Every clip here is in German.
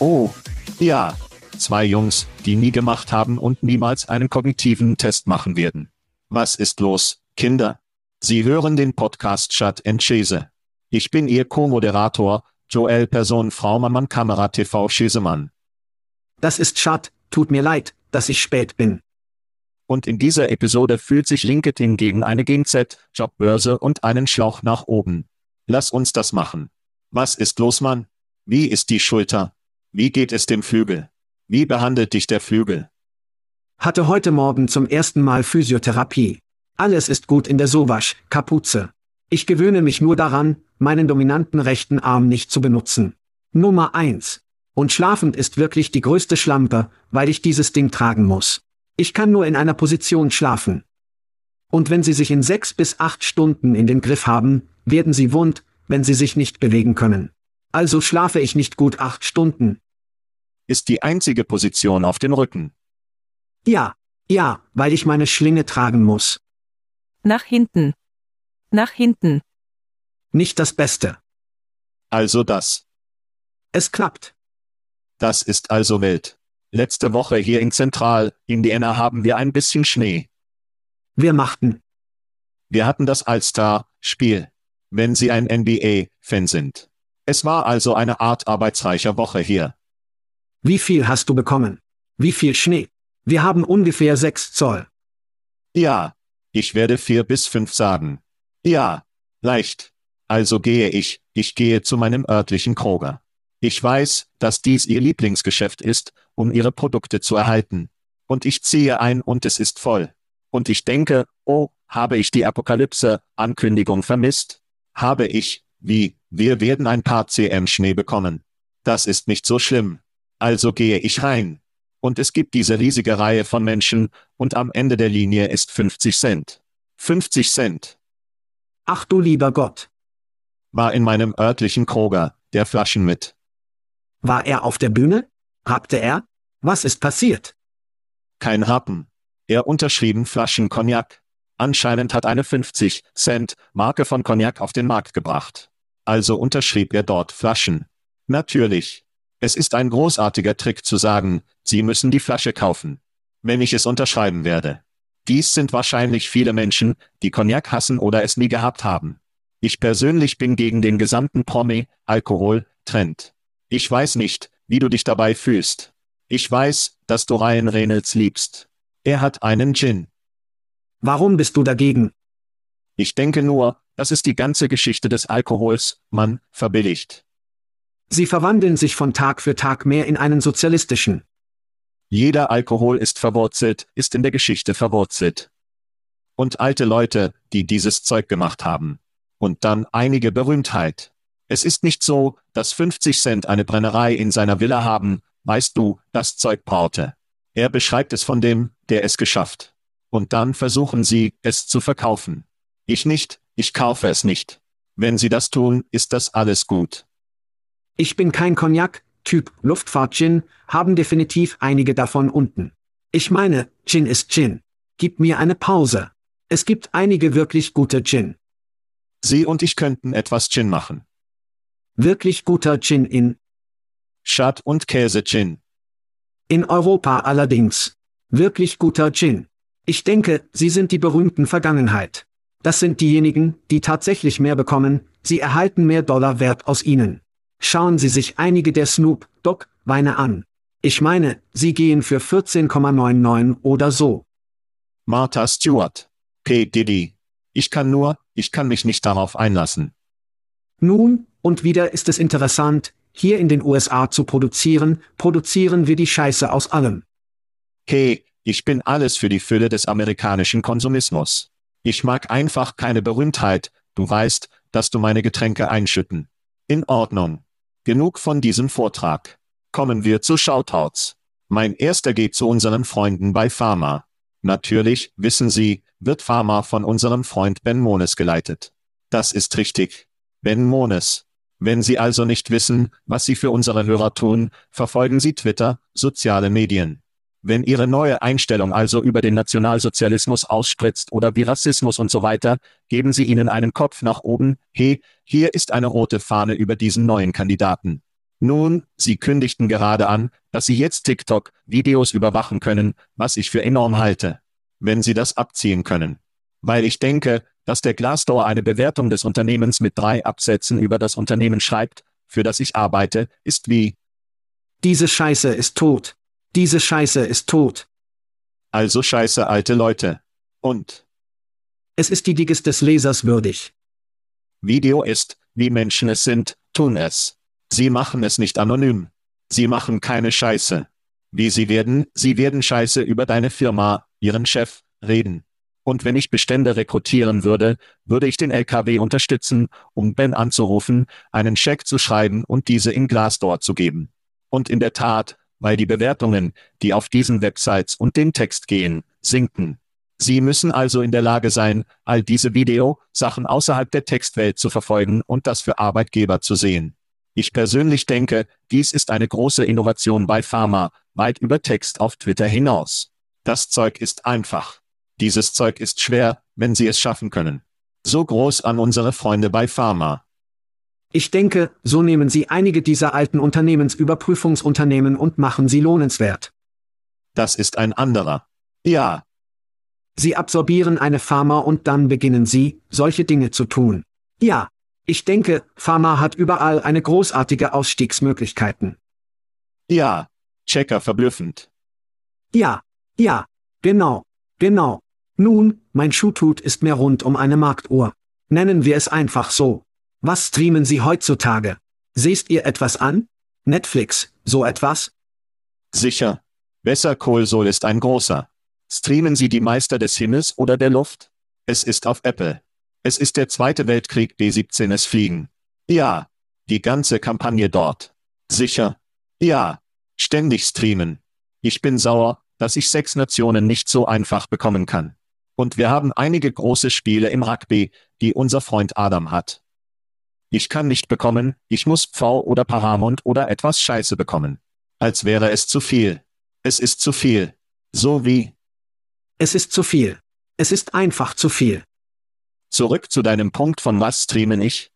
Oh, ja. Zwei Jungs, die nie gemacht haben und niemals einen kognitiven Test machen werden. Was ist los, Kinder? Sie hören den Podcast Chat and Chese. Ich bin Ihr Co-Moderator, Joel Person Frau Mamman Kamera TV Schesemann. Das ist Chat, tut mir leid, dass ich spät bin. Und in dieser Episode fühlt sich LinkedIn gegen eine GZ, Jobbörse und einen Schlauch nach oben. Lass uns das machen. Was ist los, Mann? Wie ist die Schulter? Wie geht es dem Flügel? Wie behandelt dich der Flügel? Hatte heute Morgen zum ersten Mal Physiotherapie. Alles ist gut in der Sowasch, Kapuze. Ich gewöhne mich nur daran, meinen dominanten rechten Arm nicht zu benutzen. Nummer eins. Und schlafend ist wirklich die größte Schlampe, weil ich dieses Ding tragen muss. Ich kann nur in einer Position schlafen. Und wenn Sie sich in sechs bis acht Stunden in den Griff haben, werden Sie wund, wenn Sie sich nicht bewegen können. Also schlafe ich nicht gut acht Stunden. Ist die einzige Position auf dem Rücken. Ja, ja, weil ich meine Schlinge tragen muss. Nach hinten. Nach hinten. Nicht das Beste. Also das. Es klappt. Das ist also Welt. Letzte Woche hier in Zentral, Indiana haben wir ein bisschen Schnee. Wir machten. Wir hatten das All-Star-Spiel. Wenn Sie ein NBA-Fan sind. Es war also eine Art arbeitsreicher Woche hier. Wie viel hast du bekommen? Wie viel Schnee? Wir haben ungefähr sechs Zoll. Ja, ich werde vier bis fünf sagen. Ja, leicht. Also gehe ich, ich gehe zu meinem örtlichen Kroger. Ich weiß, dass dies ihr Lieblingsgeschäft ist, um ihre Produkte zu erhalten. Und ich ziehe ein und es ist voll. Und ich denke, oh, habe ich die Apokalypse-Ankündigung vermisst? Habe ich, wie, wir werden ein paar cm Schnee bekommen. Das ist nicht so schlimm. Also gehe ich rein. Und es gibt diese riesige Reihe von Menschen, und am Ende der Linie ist 50 Cent. 50 Cent. Ach du lieber Gott. War in meinem örtlichen Kroger, der Flaschen mit. War er auf der Bühne? Rappte er? Was ist passiert? Kein Happen. Er unterschrieben Flaschen Cognac. Anscheinend hat eine 50 Cent Marke von Cognac auf den Markt gebracht. Also unterschrieb er dort Flaschen. Natürlich. Es ist ein großartiger Trick zu sagen, Sie müssen die Flasche kaufen. wenn ich es unterschreiben werde. Dies sind wahrscheinlich viele Menschen, die Cognac hassen oder es nie gehabt haben. Ich persönlich bin gegen den gesamten Promi, Alkohol, Trend. Ich weiß nicht, wie du dich dabei fühlst. Ich weiß, dass du Ryan Reynolds liebst. Er hat einen Gin. Warum bist du dagegen? Ich denke nur, das ist die ganze Geschichte des Alkohols, man, verbilligt. Sie verwandeln sich von Tag für Tag mehr in einen sozialistischen. Jeder Alkohol ist verwurzelt, ist in der Geschichte verwurzelt. Und alte Leute, die dieses Zeug gemacht haben. Und dann einige Berühmtheit. Es ist nicht so, dass 50 Cent eine Brennerei in seiner Villa haben, weißt du, das Zeug braute. Er beschreibt es von dem, der es geschafft. Und dann versuchen sie, es zu verkaufen. Ich nicht, ich kaufe es nicht. Wenn sie das tun, ist das alles gut. Ich bin kein Cognac, Typ Luftfahrt-Gin, haben definitiv einige davon unten. Ich meine, Gin ist Gin. Gib mir eine Pause. Es gibt einige wirklich gute Gin. Sie und ich könnten etwas Gin machen. Wirklich guter Gin in Schad und Käse Gin. In Europa allerdings. Wirklich guter Gin. Ich denke, sie sind die berühmten Vergangenheit. Das sind diejenigen, die tatsächlich mehr bekommen, sie erhalten mehr Dollar Wert aus ihnen. Schauen Sie sich einige der Snoop Dogg Weine an. Ich meine, sie gehen für 14,99 oder so. Martha Stewart. P. Diddy. Ich kann nur, ich kann mich nicht darauf einlassen. Nun, und wieder ist es interessant, hier in den USA zu produzieren, produzieren wir die Scheiße aus allem. Hey, ich bin alles für die Fülle des amerikanischen Konsumismus. Ich mag einfach keine Berühmtheit, du weißt, dass du meine Getränke einschütten. In Ordnung. Genug von diesem Vortrag. Kommen wir zu Shoutouts. Mein erster geht zu unseren Freunden bei Pharma. Natürlich, wissen Sie, wird Pharma von unserem Freund Ben Mones geleitet. Das ist richtig. Ben Mones. Wenn Sie also nicht wissen, was Sie für unsere Hörer tun, verfolgen Sie Twitter, soziale Medien. Wenn Ihre neue Einstellung also über den Nationalsozialismus ausspritzt oder wie Rassismus und so weiter, geben Sie ihnen einen Kopf nach oben, hey, hier ist eine rote Fahne über diesen neuen Kandidaten. Nun, Sie kündigten gerade an, dass Sie jetzt TikTok-Videos überwachen können, was ich für enorm halte. Wenn Sie das abziehen können. Weil ich denke, dass der Glassdoor eine Bewertung des Unternehmens mit drei Absätzen über das Unternehmen schreibt, für das ich arbeite, ist wie Diese Scheiße ist tot. Diese Scheiße ist tot. Also scheiße alte Leute. Und Es ist die Digges des Lesers würdig. Video ist, wie Menschen es sind, tun es. Sie machen es nicht anonym. Sie machen keine Scheiße. Wie sie werden, sie werden Scheiße über deine Firma, ihren Chef, reden. Und wenn ich Bestände rekrutieren würde, würde ich den LKW unterstützen, um Ben anzurufen, einen Scheck zu schreiben und diese in Glassdoor zu geben. Und in der Tat, weil die Bewertungen, die auf diesen Websites und den Text gehen, sinken. Sie müssen also in der Lage sein, all diese Video-Sachen außerhalb der Textwelt zu verfolgen und das für Arbeitgeber zu sehen. Ich persönlich denke, dies ist eine große Innovation bei Pharma, weit über Text auf Twitter hinaus. Das Zeug ist einfach. Dieses Zeug ist schwer, wenn Sie es schaffen können. So groß an unsere Freunde bei Pharma. Ich denke, so nehmen Sie einige dieser alten Unternehmensüberprüfungsunternehmen und machen sie lohnenswert. Das ist ein anderer. Ja, Sie absorbieren eine Pharma und dann beginnen Sie, solche Dinge zu tun. Ja. Ich denke, Pharma hat überall eine großartige Ausstiegsmöglichkeiten. ja, Checker verblüffend. Ja, ja, genau, genau. Nun, mein Schuhtut ist mehr rund um eine Marktuhr. Nennen wir es einfach so. Was streamen Sie heutzutage? Sehst ihr etwas an? Netflix, so etwas? Sicher. Besser Kohlsohl ist ein großer. Streamen Sie die Meister des Himmels oder der Luft? Es ist auf Apple. Es ist der Zweite Weltkrieg B-17 es fliegen. Ja. Die ganze Kampagne dort. Sicher. Ja. Ständig streamen. Ich bin sauer, dass ich sechs Nationen nicht so einfach bekommen kann. Und wir haben einige große Spiele im Rugby, die unser Freund Adam hat. Ich kann nicht bekommen, ich muss Pfau oder Paramount oder etwas Scheiße bekommen. Als wäre es zu viel. Es ist zu viel. So wie, Es ist zu viel. Es ist einfach zu viel. zurück zu deinem Punkt von was streamen ich?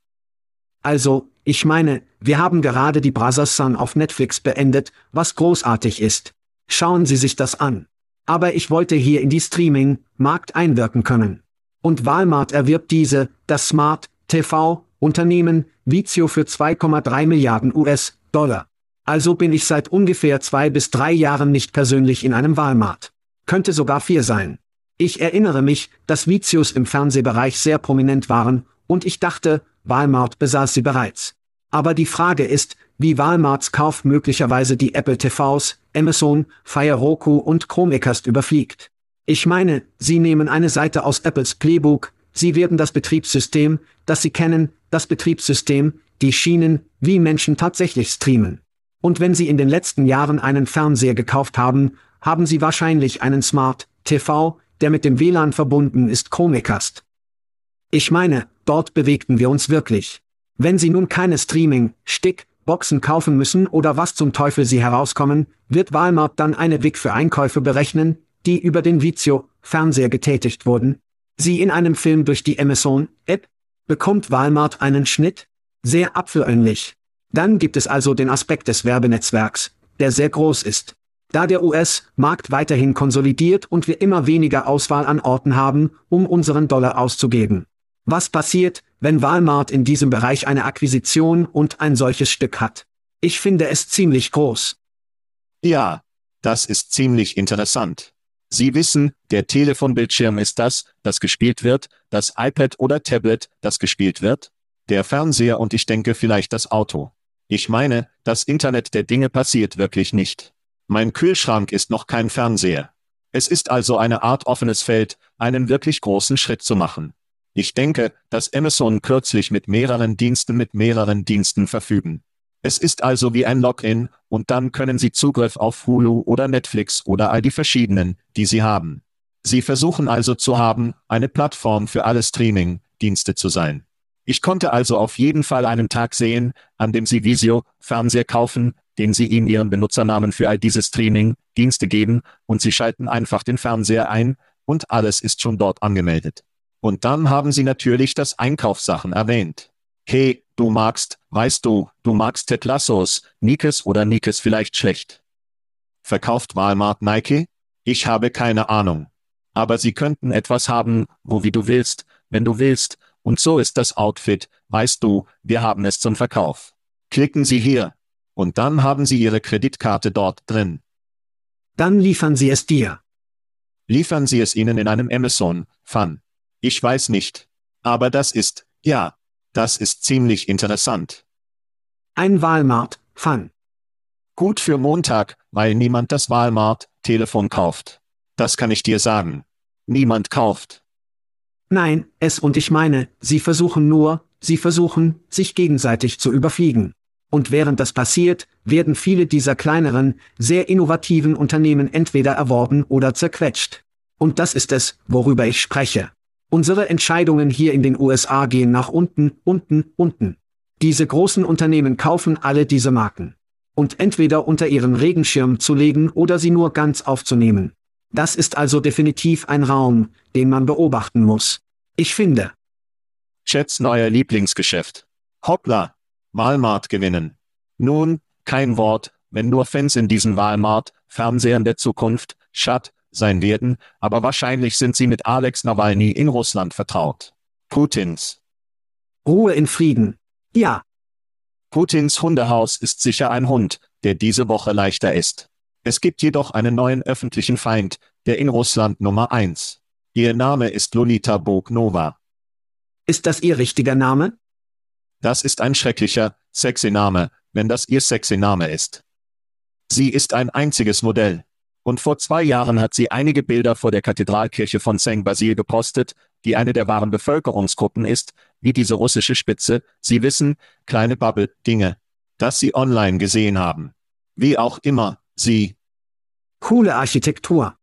Also, ich meine, wir haben gerade die Brothers Sun auf Netflix beendet, was großartig ist. Schauen Sie sich das an. Aber ich wollte hier in die Streaming-Markt einwirken können. Und Walmart erwirbt diese, das Smart TV Unternehmen, Vizio für 2,3 Milliarden US-Dollar. Also bin ich seit ungefähr zwei bis drei Jahren nicht persönlich in einem Walmart. Könnte sogar vier sein. Ich erinnere mich, dass Vizios im Fernsehbereich sehr prominent waren, und ich dachte, Walmart besaß sie bereits. Aber die Frage ist, wie Walmarts Kauf möglicherweise die Apple TVs, Amazon, Fire Roku und Chromecast überfliegt. Ich meine, Sie nehmen eine Seite aus Apples Playbook, Sie werden das Betriebssystem, das Sie kennen, das Betriebssystem, die Schienen, wie Menschen tatsächlich streamen. Und wenn Sie in den letzten Jahren einen Fernseher gekauft haben, haben Sie wahrscheinlich einen Smart TV, der mit dem WLAN verbunden ist Chromecast. Ich meine, dort bewegten wir uns wirklich. Wenn Sie nun keine Streaming, Stick, Boxen kaufen müssen oder was zum Teufel Sie herauskommen, wird Walmart dann eine WIG für Einkäufe berechnen, die über den Vizio Fernseher getätigt wurden. Sie in einem Film durch die Amazon App bekommt Walmart einen Schnitt? Sehr apfelähnlich. Dann gibt es also den Aspekt des Werbenetzwerks, der sehr groß ist. Da der US-Markt weiterhin konsolidiert und wir immer weniger Auswahl an Orten haben, um unseren Dollar auszugeben. Was passiert, wenn Walmart in diesem Bereich eine Akquisition und ein solches Stück hat? Ich finde es ziemlich groß. Ja, das ist ziemlich interessant. Sie wissen, der Telefonbildschirm ist das, das gespielt wird, das iPad oder Tablet, das gespielt wird, der Fernseher und ich denke vielleicht das Auto. Ich meine, das Internet der Dinge passiert wirklich nicht. Mein Kühlschrank ist noch kein Fernseher. Es ist also eine Art offenes Feld, einen wirklich großen Schritt zu machen. Ich denke, dass Amazon kürzlich mit mehreren Diensten mit mehreren Diensten verfügen. Es ist also wie ein Login, und dann können Sie Zugriff auf Hulu oder Netflix oder all die verschiedenen, die Sie haben. Sie versuchen also zu haben, eine Plattform für alle Streaming-Dienste zu sein. Ich konnte also auf jeden Fall einen Tag sehen, an dem Sie Visio, Fernseher kaufen, den Sie ihm Ihren Benutzernamen für all diese Streaming-Dienste geben, und Sie schalten einfach den Fernseher ein, und alles ist schon dort angemeldet. Und dann haben sie natürlich das Einkaufssachen erwähnt. Hey, du magst, weißt du, du magst Ted Lassos, Nikes oder Nikes vielleicht schlecht. Verkauft Walmart Nike? Ich habe keine Ahnung. Aber sie könnten etwas haben, wo wie du willst, wenn du willst, und so ist das Outfit, weißt du, wir haben es zum Verkauf. Klicken Sie hier. Und dann haben Sie Ihre Kreditkarte dort drin. Dann liefern Sie es dir. Liefern Sie es Ihnen in einem Amazon, Fun. Ich weiß nicht. Aber das ist, ja, das ist ziemlich interessant. Ein Walmart, Fun. Gut für Montag, weil niemand das Walmart-Telefon kauft. Das kann ich dir sagen. Niemand kauft. Nein, es und ich meine, sie versuchen nur, sie versuchen, sich gegenseitig zu überfliegen. Und während das passiert, werden viele dieser kleineren, sehr innovativen Unternehmen entweder erworben oder zerquetscht. Und das ist es, worüber ich spreche. Unsere Entscheidungen hier in den USA gehen nach unten, unten, unten. Diese großen Unternehmen kaufen alle diese Marken. Und entweder unter ihren Regenschirm zu legen oder sie nur ganz aufzunehmen. Das ist also definitiv ein Raum, den man beobachten muss. Ich finde. Chats neuer Lieblingsgeschäft. Hoppla. Walmart gewinnen. Nun, kein Wort, wenn nur Fans in diesen Walmart, Fernsehern der Zukunft, Schat, sein werden, aber wahrscheinlich sind sie mit Alex Nawalny in Russland vertraut. Putins. Ruhe in Frieden. Ja. Putins Hundehaus ist sicher ein Hund, der diese Woche leichter ist. Es gibt jedoch einen neuen öffentlichen Feind, der in Russland Nummer eins. Ihr Name ist Lolita Bognova. Ist das Ihr richtiger Name? Das ist ein schrecklicher, sexy Name, wenn das Ihr sexy Name ist. Sie ist ein einziges Modell. Und vor zwei Jahren hat sie einige Bilder vor der Kathedralkirche von Saint Basil gepostet, die eine der wahren Bevölkerungsgruppen ist, wie diese russische Spitze, Sie wissen, kleine Bubble, Dinge, das Sie online gesehen haben. Wie auch immer, Sie. Coole Architektur.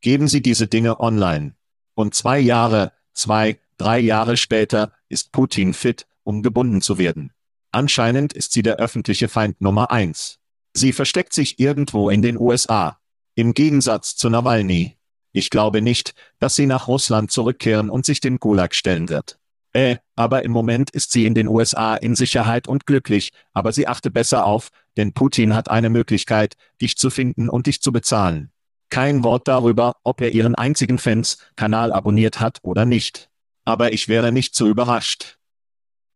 Geben Sie diese Dinge online. Und zwei Jahre, zwei, drei Jahre später, ist Putin fit, um gebunden zu werden. Anscheinend ist sie der öffentliche Feind Nummer eins. Sie versteckt sich irgendwo in den USA. Im Gegensatz zu Nawalny. Ich glaube nicht, dass sie nach Russland zurückkehren und sich den Gulag stellen wird. Äh, aber im Moment ist sie in den USA in Sicherheit und glücklich, aber sie achte besser auf, denn Putin hat eine Möglichkeit, dich zu finden und dich zu bezahlen. Kein Wort darüber, ob er ihren einzigen Fans-Kanal abonniert hat oder nicht. Aber ich wäre nicht so überrascht.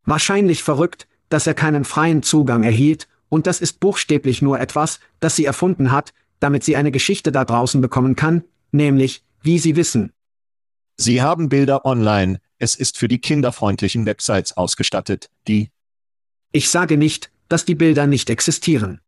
Wahrscheinlich verrückt, dass er keinen freien Zugang erhielt, und das ist buchstäblich nur etwas, das sie erfunden hat, damit sie eine Geschichte da draußen bekommen kann, nämlich, wie Sie wissen. Sie haben Bilder online, es ist für die kinderfreundlichen Websites ausgestattet, die. Ich sage nicht, dass die Bilder nicht existieren.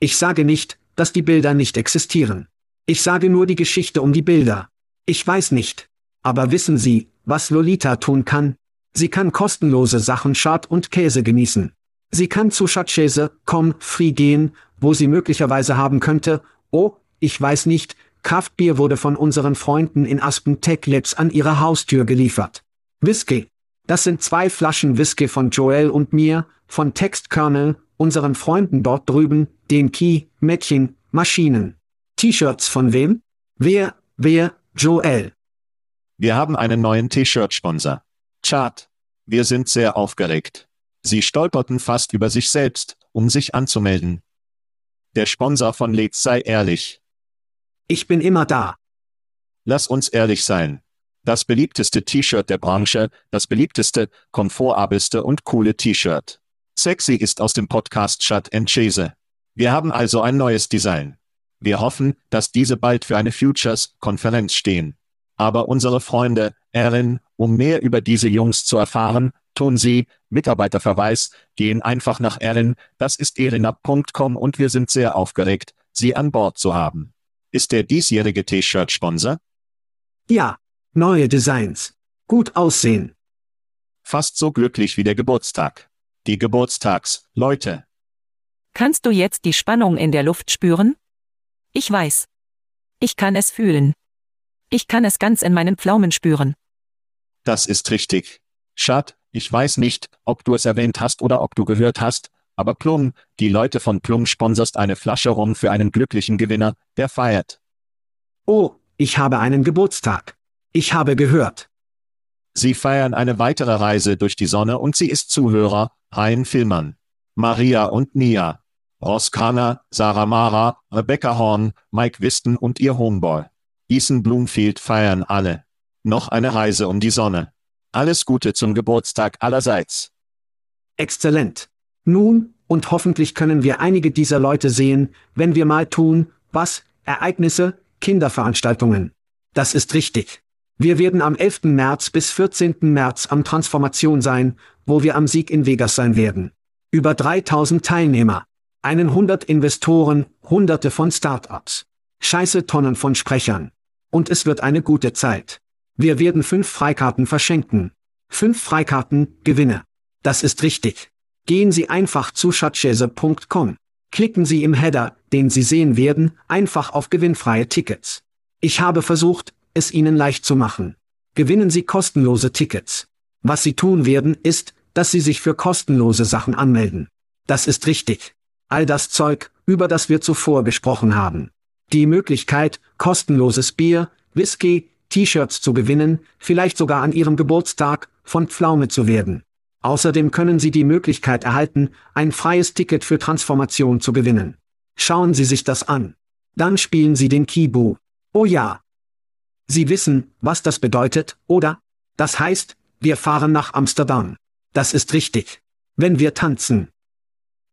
Ich sage nicht, dass die Bilder nicht existieren. Ich sage nur die Geschichte um die Bilder. Ich weiß nicht. Aber wissen Sie, was Lolita tun kann? Sie kann kostenlose Sachen Schad und Käse genießen. Sie kann zu Schatzkäse.com free gehen, wo sie möglicherweise haben könnte, oh, ich weiß nicht, Kraftbier wurde von unseren Freunden in Aspen Tech Labs an ihre Haustür geliefert. Whisky. Das sind zwei Flaschen Whisky von Joel und mir, von Textkernel, unseren Freunden dort drüben, den Key, Mädchen, Maschinen. T-Shirts von wem? Wer, wer, Joel. Wir haben einen neuen T-Shirt-Sponsor. Chart. Wir sind sehr aufgeregt. Sie stolperten fast über sich selbst, um sich anzumelden. Der Sponsor von Let's sei ehrlich. Ich bin immer da. Lass uns ehrlich sein. Das beliebteste T-Shirt der Branche, das beliebteste, komfortabelste und coole T-Shirt. Sexy ist aus dem Podcast Shut and Chase. Wir haben also ein neues Design. Wir hoffen, dass diese bald für eine Futures-Konferenz stehen. Aber unsere Freunde, Erin, um mehr über diese Jungs zu erfahren, tun Sie, Mitarbeiterverweis, gehen einfach nach Erin, das ist erinab.com und wir sind sehr aufgeregt, Sie an Bord zu haben. Ist der diesjährige T-Shirt Sponsor? Ja, neue Designs. Gut aussehen. Fast so glücklich wie der Geburtstag. Die Geburtstags, Leute. Kannst du jetzt die Spannung in der Luft spüren? Ich weiß. Ich kann es fühlen. Ich kann es ganz in meinen Pflaumen spüren. Das ist richtig. Schad, ich weiß nicht, ob du es erwähnt hast oder ob du gehört hast, aber Plum, die Leute von Plum sponserst eine Flasche Rum für einen glücklichen Gewinner, der feiert. Oh, ich habe einen Geburtstag. Ich habe gehört. Sie feiern eine weitere Reise durch die Sonne und sie ist Zuhörer, Hein Filmern. Maria und Nia. Ross Kana, Sarah Mara, Rebecca Horn, Mike Wisten und ihr Homeboy. Ethan Bloomfield feiern alle. Noch eine Reise um die Sonne. Alles Gute zum Geburtstag allerseits. Exzellent. Nun, und hoffentlich können wir einige dieser Leute sehen, wenn wir mal tun, was, Ereignisse, Kinderveranstaltungen. Das ist richtig. Wir werden am 11. März bis 14. März am Transformation sein, wo wir am Sieg in Vegas sein werden. Über 3000 Teilnehmer. Einen 100 Investoren, hunderte von Startups. Scheiße Tonnen von Sprechern. Und es wird eine gute Zeit. Wir werden fünf Freikarten verschenken. Fünf Freikarten, Gewinne. Das ist richtig. Gehen Sie einfach zu schatzschäse.com. Klicken Sie im Header, den Sie sehen werden, einfach auf gewinnfreie Tickets. Ich habe versucht, es Ihnen leicht zu machen. Gewinnen Sie kostenlose Tickets. Was Sie tun werden, ist, dass Sie sich für kostenlose Sachen anmelden. Das ist richtig. All das Zeug, über das wir zuvor gesprochen haben. Die Möglichkeit, kostenloses Bier, Whisky, T-Shirts zu gewinnen, vielleicht sogar an ihrem Geburtstag, von Pflaume zu werden. Außerdem können Sie die Möglichkeit erhalten, ein freies Ticket für Transformation zu gewinnen. Schauen Sie sich das an. Dann spielen Sie den Kibu. Oh ja. Sie wissen, was das bedeutet, oder? Das heißt, wir fahren nach Amsterdam. Das ist richtig. Wenn wir tanzen.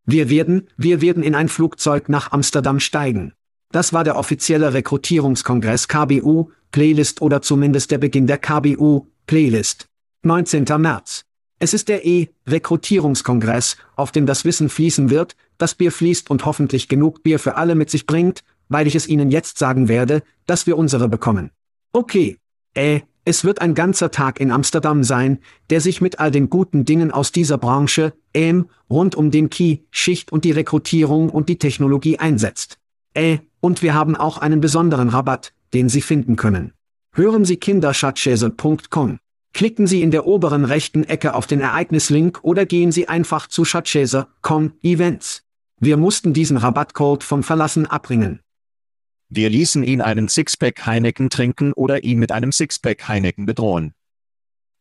Wir werden, wir werden in ein Flugzeug nach Amsterdam steigen. Das war der offizielle Rekrutierungskongress KBU, Playlist oder zumindest der Beginn der KBU, Playlist. 19. März. Es ist der E-Rekrutierungskongress, auf dem das Wissen fließen wird, das Bier fließt und hoffentlich genug Bier für alle mit sich bringt, weil ich es Ihnen jetzt sagen werde, dass wir unsere bekommen. Okay. Äh, es wird ein ganzer Tag in Amsterdam sein, der sich mit all den guten Dingen aus dieser Branche, ähm, rund um den Key, Schicht und die Rekrutierung und die Technologie einsetzt. Äh, und wir haben auch einen besonderen Rabatt, den Sie finden können. Hören Sie kinderschatzschäse.com. Klicken Sie in der oberen rechten Ecke auf den Ereignislink oder gehen Sie einfach zu Schatzschäse.com Events. Wir mussten diesen Rabattcode vom Verlassen abbringen. Wir ließen ihn einen Sixpack Heineken trinken oder ihn mit einem Sixpack Heineken bedrohen.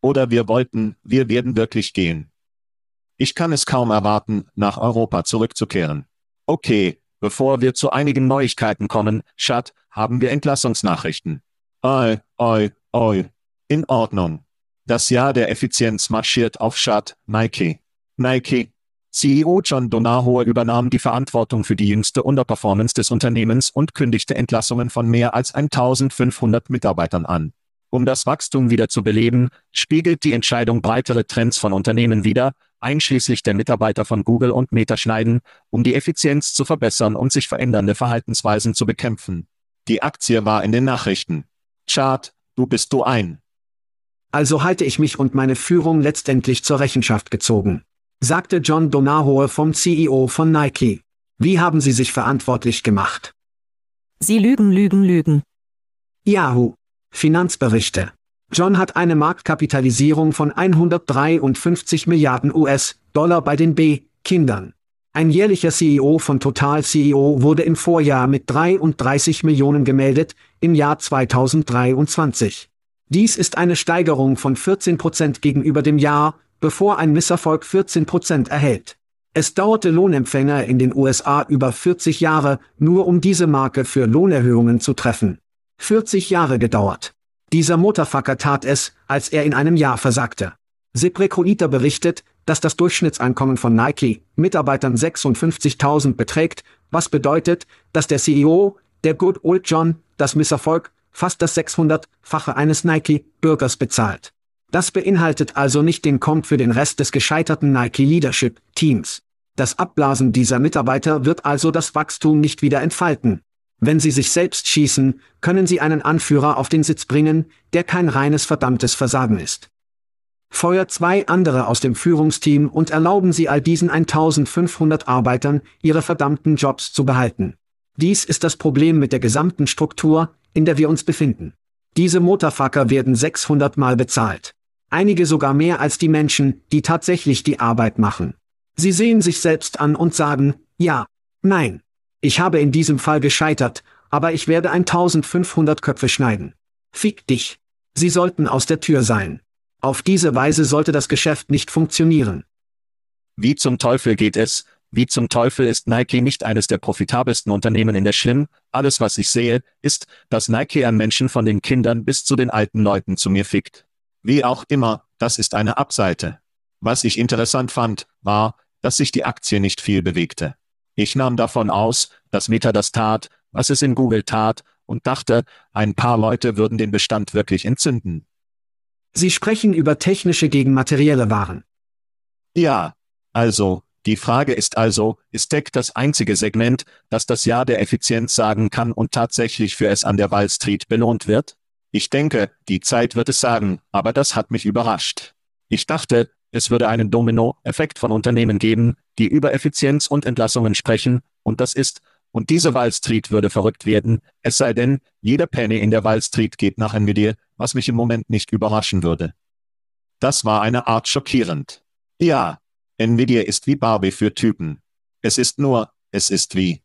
Oder wir wollten, wir werden wirklich gehen. Ich kann es kaum erwarten, nach Europa zurückzukehren. Okay, bevor wir zu einigen Neuigkeiten kommen, Schat, haben wir Entlassungsnachrichten. Oi, oi, oi. In Ordnung. Das Jahr der Effizienz marschiert auf Schad, Nike. Nike. CEO John Donahoe übernahm die Verantwortung für die jüngste Underperformance des Unternehmens und kündigte Entlassungen von mehr als 1500 Mitarbeitern an. Um das Wachstum wieder zu beleben, spiegelt die Entscheidung breitere Trends von Unternehmen wider, einschließlich der Mitarbeiter von Google und Meta schneiden, um die Effizienz zu verbessern und sich verändernde Verhaltensweisen zu bekämpfen. Die Aktie war in den Nachrichten. Chart, du bist du ein. Also halte ich mich und meine Führung letztendlich zur Rechenschaft gezogen. Sagte John Donahoe vom CEO von Nike. Wie haben Sie sich verantwortlich gemacht? Sie lügen, lügen, lügen. Yahoo. Finanzberichte. John hat eine Marktkapitalisierung von 153 Milliarden US-Dollar bei den B-Kindern. Ein jährlicher CEO von Total CEO wurde im Vorjahr mit 33 Millionen gemeldet, im Jahr 2023. Dies ist eine Steigerung von 14 Prozent gegenüber dem Jahr, bevor ein Misserfolg 14 Prozent erhält. Es dauerte Lohnempfänger in den USA über 40 Jahre, nur um diese Marke für Lohnerhöhungen zu treffen. 40 Jahre gedauert. Dieser Mutterfucker tat es, als er in einem Jahr versagte. Seprecoiter berichtet, dass das Durchschnittseinkommen von Nike Mitarbeitern 56.000 beträgt, was bedeutet, dass der CEO, der Good Old John, das Misserfolg, fast das 600-fache eines Nike-Bürgers bezahlt. Das beinhaltet also nicht den Komp für den Rest des gescheiterten Nike Leadership Teams. Das Abblasen dieser Mitarbeiter wird also das Wachstum nicht wieder entfalten. Wenn sie sich selbst schießen, können sie einen Anführer auf den Sitz bringen, der kein reines verdammtes Versagen ist. Feuert zwei andere aus dem Führungsteam und erlauben sie all diesen 1500 Arbeitern, ihre verdammten Jobs zu behalten. Dies ist das Problem mit der gesamten Struktur, in der wir uns befinden. Diese Motorfucker werden 600 Mal bezahlt. Einige sogar mehr als die Menschen, die tatsächlich die Arbeit machen. Sie sehen sich selbst an und sagen, ja, nein. Ich habe in diesem Fall gescheitert, aber ich werde 1500 Köpfe schneiden. Fick dich. Sie sollten aus der Tür sein. Auf diese Weise sollte das Geschäft nicht funktionieren. Wie zum Teufel geht es? Wie zum Teufel ist Nike nicht eines der profitabelsten Unternehmen in der Schlimm? Alles, was ich sehe, ist, dass Nike an Menschen von den Kindern bis zu den alten Leuten zu mir fickt. Wie auch immer, das ist eine Abseite. Was ich interessant fand, war, dass sich die Aktie nicht viel bewegte. Ich nahm davon aus, dass Meta das tat, was es in Google tat, und dachte, ein paar Leute würden den Bestand wirklich entzünden. Sie sprechen über technische gegen materielle Waren. Ja, also, die Frage ist also, ist Tech das einzige Segment, das das Jahr der Effizienz sagen kann und tatsächlich für es an der Wall Street belohnt wird? Ich denke, die Zeit wird es sagen, aber das hat mich überrascht. Ich dachte, es würde einen Domino-Effekt von Unternehmen geben, die über Effizienz und Entlassungen sprechen, und das ist, und diese Wall Street würde verrückt werden, es sei denn, jeder Penny in der Wall Street geht nach Nvidia, was mich im Moment nicht überraschen würde. Das war eine Art schockierend. Ja, Nvidia ist wie Barbie für Typen. Es ist nur, es ist wie.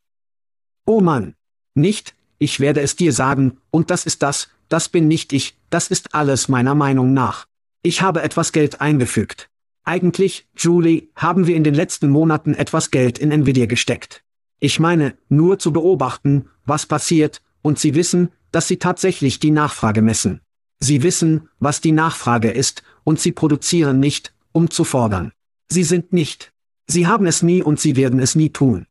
Oh Mann. Nicht, ich werde es dir sagen, und das ist das, das bin nicht ich, das ist alles meiner Meinung nach. Ich habe etwas Geld eingefügt. Eigentlich, Julie, haben wir in den letzten Monaten etwas Geld in Nvidia gesteckt. Ich meine, nur zu beobachten, was passiert, und Sie wissen, dass Sie tatsächlich die Nachfrage messen. Sie wissen, was die Nachfrage ist, und Sie produzieren nicht, um zu fordern. Sie sind nicht. Sie haben es nie und Sie werden es nie tun.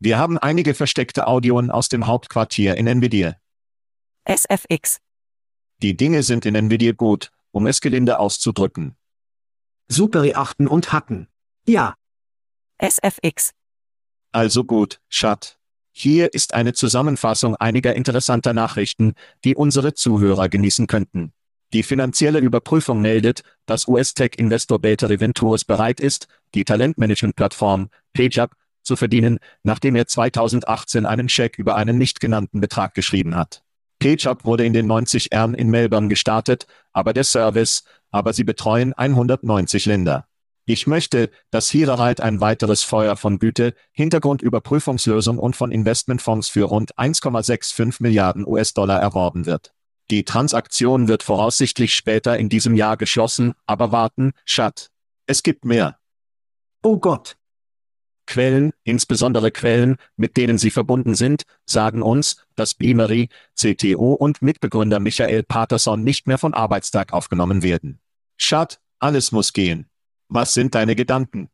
Wir haben einige versteckte Audioen aus dem Hauptquartier in Nvidia. SFX. Die Dinge sind in Nvidia gut, um es gelinde auszudrücken. Superachten und hacken. Ja. SFX. Also gut, Schat. Hier ist eine Zusammenfassung einiger interessanter Nachrichten, die unsere Zuhörer genießen könnten. Die finanzielle Überprüfung meldet, dass US-Tech-Investor Battery Ventures bereit ist, die Talentmanagement-Plattform PageUp zu verdienen, nachdem er 2018 einen Scheck über einen nicht genannten Betrag geschrieben hat. PageUp wurde in den 90 ern in Melbourne gestartet, aber der Service, aber sie betreuen 190 Länder. Ich möchte, dass hierereit ein weiteres Feuer von Güte, Hintergrundüberprüfungslösung und von Investmentfonds für rund 1,65 Milliarden US-Dollar erworben wird. Die Transaktion wird voraussichtlich später in diesem Jahr geschlossen, aber warten, Schat. Es gibt mehr. Oh Gott. Quellen, insbesondere Quellen, mit denen sie verbunden sind, sagen uns, dass Beamery, CTO und Mitbegründer Michael Patterson nicht mehr von Arbeitstag aufgenommen werden. Schad, alles muss gehen. Was sind deine Gedanken?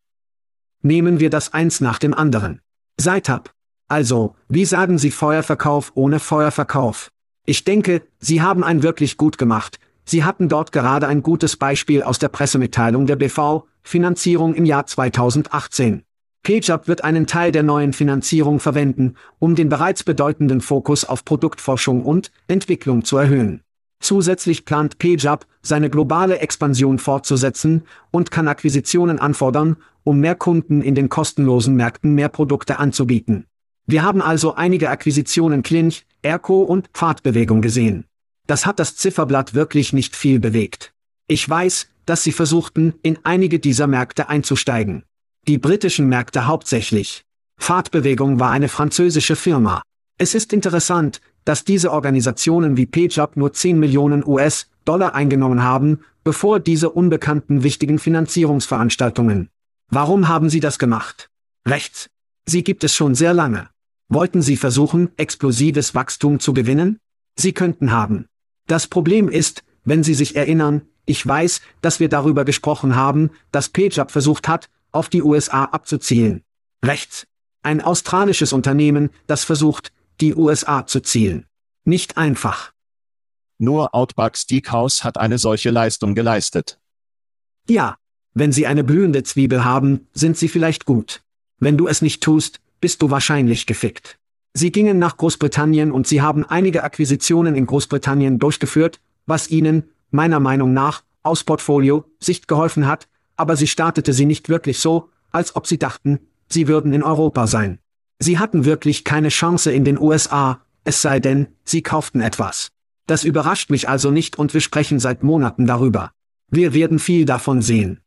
Nehmen wir das eins nach dem anderen. Seitab. Also, wie sagen Sie Feuerverkauf ohne Feuerverkauf? Ich denke, Sie haben ein wirklich gut gemacht. Sie hatten dort gerade ein gutes Beispiel aus der Pressemitteilung der BV, Finanzierung im Jahr 2018. PageUp wird einen Teil der neuen Finanzierung verwenden, um den bereits bedeutenden Fokus auf Produktforschung und Entwicklung zu erhöhen. Zusätzlich plant PageUp, seine globale Expansion fortzusetzen und kann Akquisitionen anfordern, um mehr Kunden in den kostenlosen Märkten mehr Produkte anzubieten. Wir haben also einige Akquisitionen Clinch, Erco und Pfadbewegung gesehen. Das hat das Zifferblatt wirklich nicht viel bewegt. Ich weiß, dass sie versuchten, in einige dieser Märkte einzusteigen. Die britischen Märkte hauptsächlich. Pfadbewegung war eine französische Firma. Es ist interessant, dass diese Organisationen wie PageUp nur 10 Millionen US-Dollar eingenommen haben, bevor diese unbekannten wichtigen Finanzierungsveranstaltungen. Warum haben sie das gemacht? Rechts. Sie gibt es schon sehr lange. Wollten sie versuchen, explosives Wachstum zu gewinnen? Sie könnten haben. Das Problem ist, wenn Sie sich erinnern, ich weiß, dass wir darüber gesprochen haben, dass PageUp versucht hat, auf die USA abzuzielen. Rechts. Ein australisches Unternehmen, das versucht, die USA zu zielen. Nicht einfach. Nur Outback Steakhouse hat eine solche Leistung geleistet. Ja, wenn Sie eine blühende Zwiebel haben, sind Sie vielleicht gut. Wenn du es nicht tust, bist du wahrscheinlich gefickt. Sie gingen nach Großbritannien und sie haben einige Akquisitionen in Großbritannien durchgeführt, was ihnen, meiner Meinung nach, aus Portfolio-Sicht geholfen hat, aber sie startete sie nicht wirklich so, als ob sie dachten, sie würden in Europa sein. Sie hatten wirklich keine Chance in den USA, es sei denn, sie kauften etwas. Das überrascht mich also nicht und wir sprechen seit Monaten darüber. Wir werden viel davon sehen.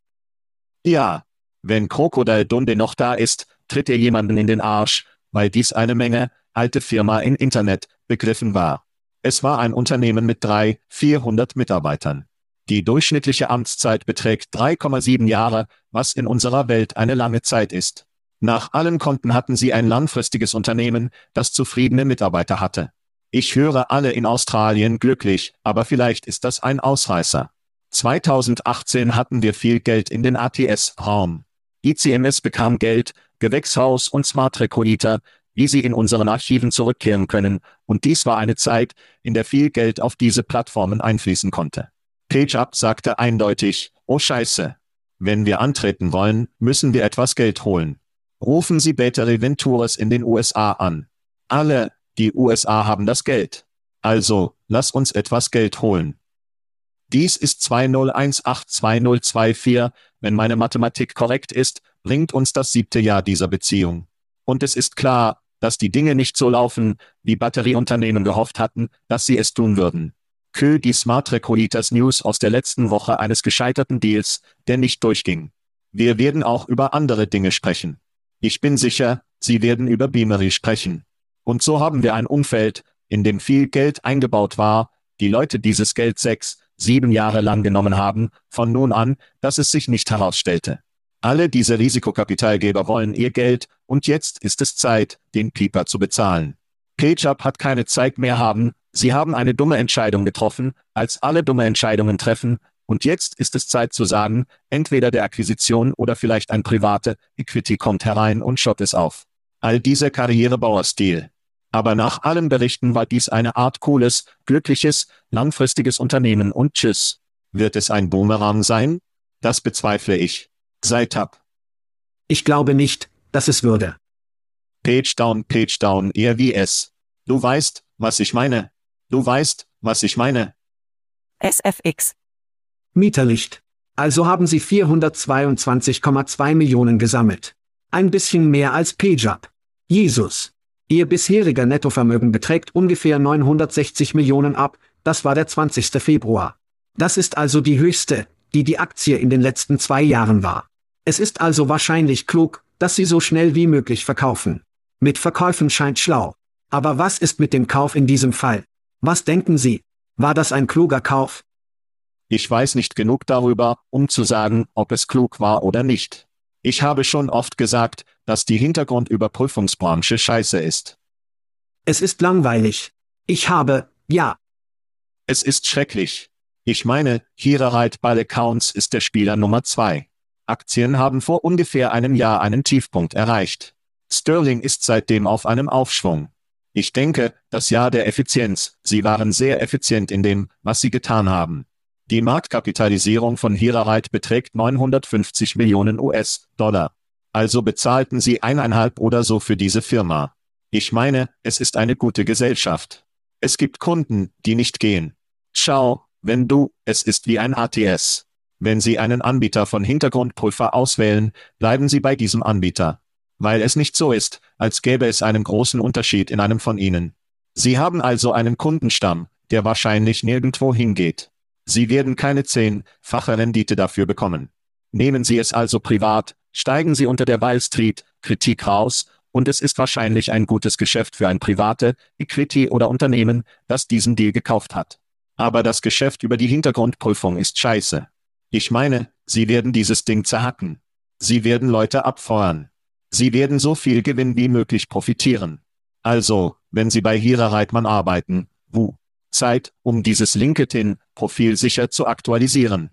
Ja, wenn Crocodile Dunde noch da ist, tritt er jemanden in den Arsch, weil dies eine Menge, alte Firma in Internet, begriffen war. Es war ein Unternehmen mit drei, 400 Mitarbeitern. Die durchschnittliche Amtszeit beträgt 3,7 Jahre, was in unserer Welt eine lange Zeit ist. Nach allen Konten hatten sie ein langfristiges Unternehmen, das zufriedene Mitarbeiter hatte. Ich höre alle in Australien glücklich, aber vielleicht ist das ein Ausreißer. 2018 hatten wir viel Geld in den ATS-Raum. ICMS bekam Geld, Gewächshaus und Smart Recruiter, wie sie in unseren Archiven zurückkehren können, und dies war eine Zeit, in der viel Geld auf diese Plattformen einfließen konnte. PageUp sagte eindeutig, oh Scheiße. Wenn wir antreten wollen, müssen wir etwas Geld holen. Rufen Sie Battery Ventures in den USA an. Alle, die USA haben das Geld. Also, lass uns etwas Geld holen. Dies ist 20182024, wenn meine Mathematik korrekt ist, bringt uns das siebte Jahr dieser Beziehung. Und es ist klar, dass die Dinge nicht so laufen, wie Batterieunternehmen gehofft hatten, dass sie es tun würden. Kö die Smart Recruiters News aus der letzten Woche eines gescheiterten Deals, der nicht durchging. Wir werden auch über andere Dinge sprechen. Ich bin sicher, Sie werden über Beamery sprechen. Und so haben wir ein Umfeld, in dem viel Geld eingebaut war, die Leute dieses Geld sechs, sieben Jahre lang genommen haben, von nun an, dass es sich nicht herausstellte. Alle diese Risikokapitalgeber wollen ihr Geld, und jetzt ist es Zeit, den Pieper zu bezahlen. PageUp hat keine Zeit mehr haben, sie haben eine dumme Entscheidung getroffen, als alle dumme Entscheidungen treffen, und jetzt ist es Zeit zu sagen, entweder der Akquisition oder vielleicht ein private Equity kommt herein und schott es auf. All dieser Karrierebauerstil. Aber nach allen Berichten war dies eine Art cooles, glückliches, langfristiges Unternehmen und tschüss. Wird es ein Boomerang sein? Das bezweifle ich. Seid ab. Ich glaube nicht, dass es würde. Page down, page down, eher wie es. Du weißt, was ich meine. Du weißt, was ich meine. SFX. Mieterlicht. Also haben sie 422,2 Millionen gesammelt. Ein bisschen mehr als PageUp. Jesus. Ihr bisheriger Nettovermögen beträgt ungefähr 960 Millionen ab, das war der 20. Februar. Das ist also die höchste, die die Aktie in den letzten zwei Jahren war. Es ist also wahrscheinlich klug, dass sie so schnell wie möglich verkaufen. Mit Verkäufen scheint schlau. Aber was ist mit dem Kauf in diesem Fall? Was denken Sie? War das ein kluger Kauf? Ich weiß nicht genug darüber, um zu sagen, ob es klug war oder nicht. Ich habe schon oft gesagt, dass die Hintergrundüberprüfungsbranche scheiße ist. Es ist langweilig. Ich habe, ja. Es ist schrecklich. Ich meine, Hierarite Ball Accounts ist der Spieler Nummer zwei. Aktien haben vor ungefähr einem Jahr einen Tiefpunkt erreicht. Sterling ist seitdem auf einem Aufschwung. Ich denke, das Jahr der Effizienz, sie waren sehr effizient in dem, was sie getan haben. Die Marktkapitalisierung von Hierarite beträgt 950 Millionen US-Dollar. Also bezahlten sie eineinhalb oder so für diese Firma. Ich meine, es ist eine gute Gesellschaft. Es gibt Kunden, die nicht gehen. Schau, wenn du, es ist wie ein ATS. Wenn Sie einen Anbieter von Hintergrundprüfer auswählen, bleiben Sie bei diesem Anbieter. Weil es nicht so ist, als gäbe es einen großen Unterschied in einem von ihnen. Sie haben also einen Kundenstamm, der wahrscheinlich nirgendwo hingeht. Sie werden keine zehnfache Rendite dafür bekommen. Nehmen Sie es also privat, steigen Sie unter der Wall Street Kritik raus, und es ist wahrscheinlich ein gutes Geschäft für ein private Equity oder Unternehmen, das diesen Deal gekauft hat. Aber das Geschäft über die Hintergrundprüfung ist scheiße. Ich meine, Sie werden dieses Ding zerhacken. Sie werden Leute abfeuern. Sie werden so viel Gewinn wie möglich profitieren. Also, wenn Sie bei Hira Reitmann arbeiten, wo? Zeit, um dieses LinkedIn-Profil sicher zu aktualisieren.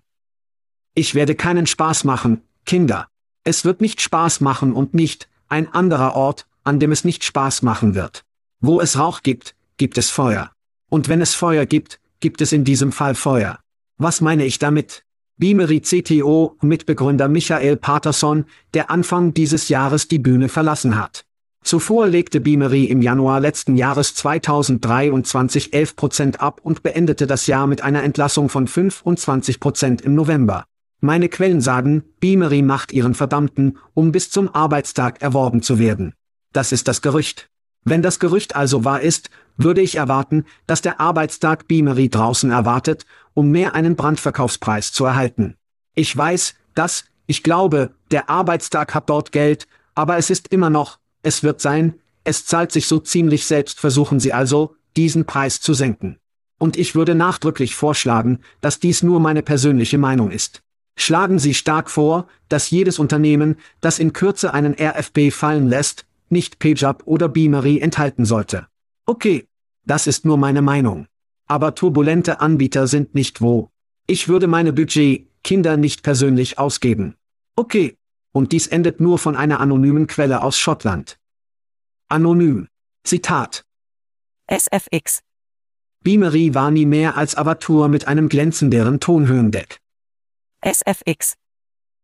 Ich werde keinen Spaß machen, Kinder. Es wird nicht Spaß machen und nicht ein anderer Ort, an dem es nicht Spaß machen wird. Wo es Rauch gibt, gibt es Feuer. Und wenn es Feuer gibt, gibt es in diesem Fall Feuer. Was meine ich damit? Beamery CTO, Mitbegründer Michael Patterson, der Anfang dieses Jahres die Bühne verlassen hat. Zuvor legte Beamery im Januar letzten Jahres 2023 11 Prozent ab und beendete das Jahr mit einer Entlassung von 25 Prozent im November. Meine Quellen sagen, Beamery macht ihren Verdammten, um bis zum Arbeitstag erworben zu werden. Das ist das Gerücht. Wenn das Gerücht also wahr ist, würde ich erwarten, dass der Arbeitstag Beamery draußen erwartet, um mehr einen Brandverkaufspreis zu erhalten. Ich weiß, dass, ich glaube, der Arbeitstag hat dort Geld, aber es ist immer noch, es wird sein, es zahlt sich so ziemlich selbst versuchen Sie also, diesen Preis zu senken. Und ich würde nachdrücklich vorschlagen, dass dies nur meine persönliche Meinung ist. Schlagen Sie stark vor, dass jedes Unternehmen, das in Kürze einen RFB fallen lässt, nicht Pejab oder Beamery enthalten sollte. Okay, das ist nur meine Meinung. Aber turbulente Anbieter sind nicht wo. Ich würde meine Budget, Kinder nicht persönlich ausgeben. Okay. Und dies endet nur von einer anonymen Quelle aus Schottland. Anonym. Zitat. SFX. Beamery war nie mehr als Avatur mit einem glänzenderen Tonhöhendeck. SFX.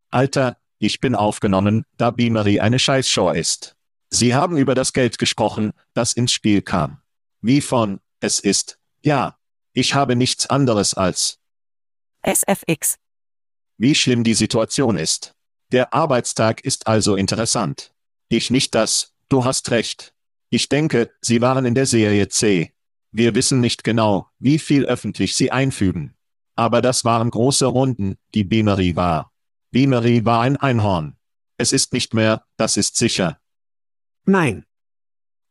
Alter, ich bin aufgenommen, da Beamery eine Scheißshow ist. Sie haben über das Geld gesprochen, das ins Spiel kam. Wie von, es ist, ja, ich habe nichts anderes als. SFX. Wie schlimm die Situation ist. Der Arbeitstag ist also interessant. Ich nicht das, du hast recht. Ich denke, Sie waren in der Serie C. Wir wissen nicht genau, wie viel öffentlich Sie einfügen. Aber das waren große Runden, die Beamery war. Beamery war ein Einhorn. Es ist nicht mehr, das ist sicher. Nein.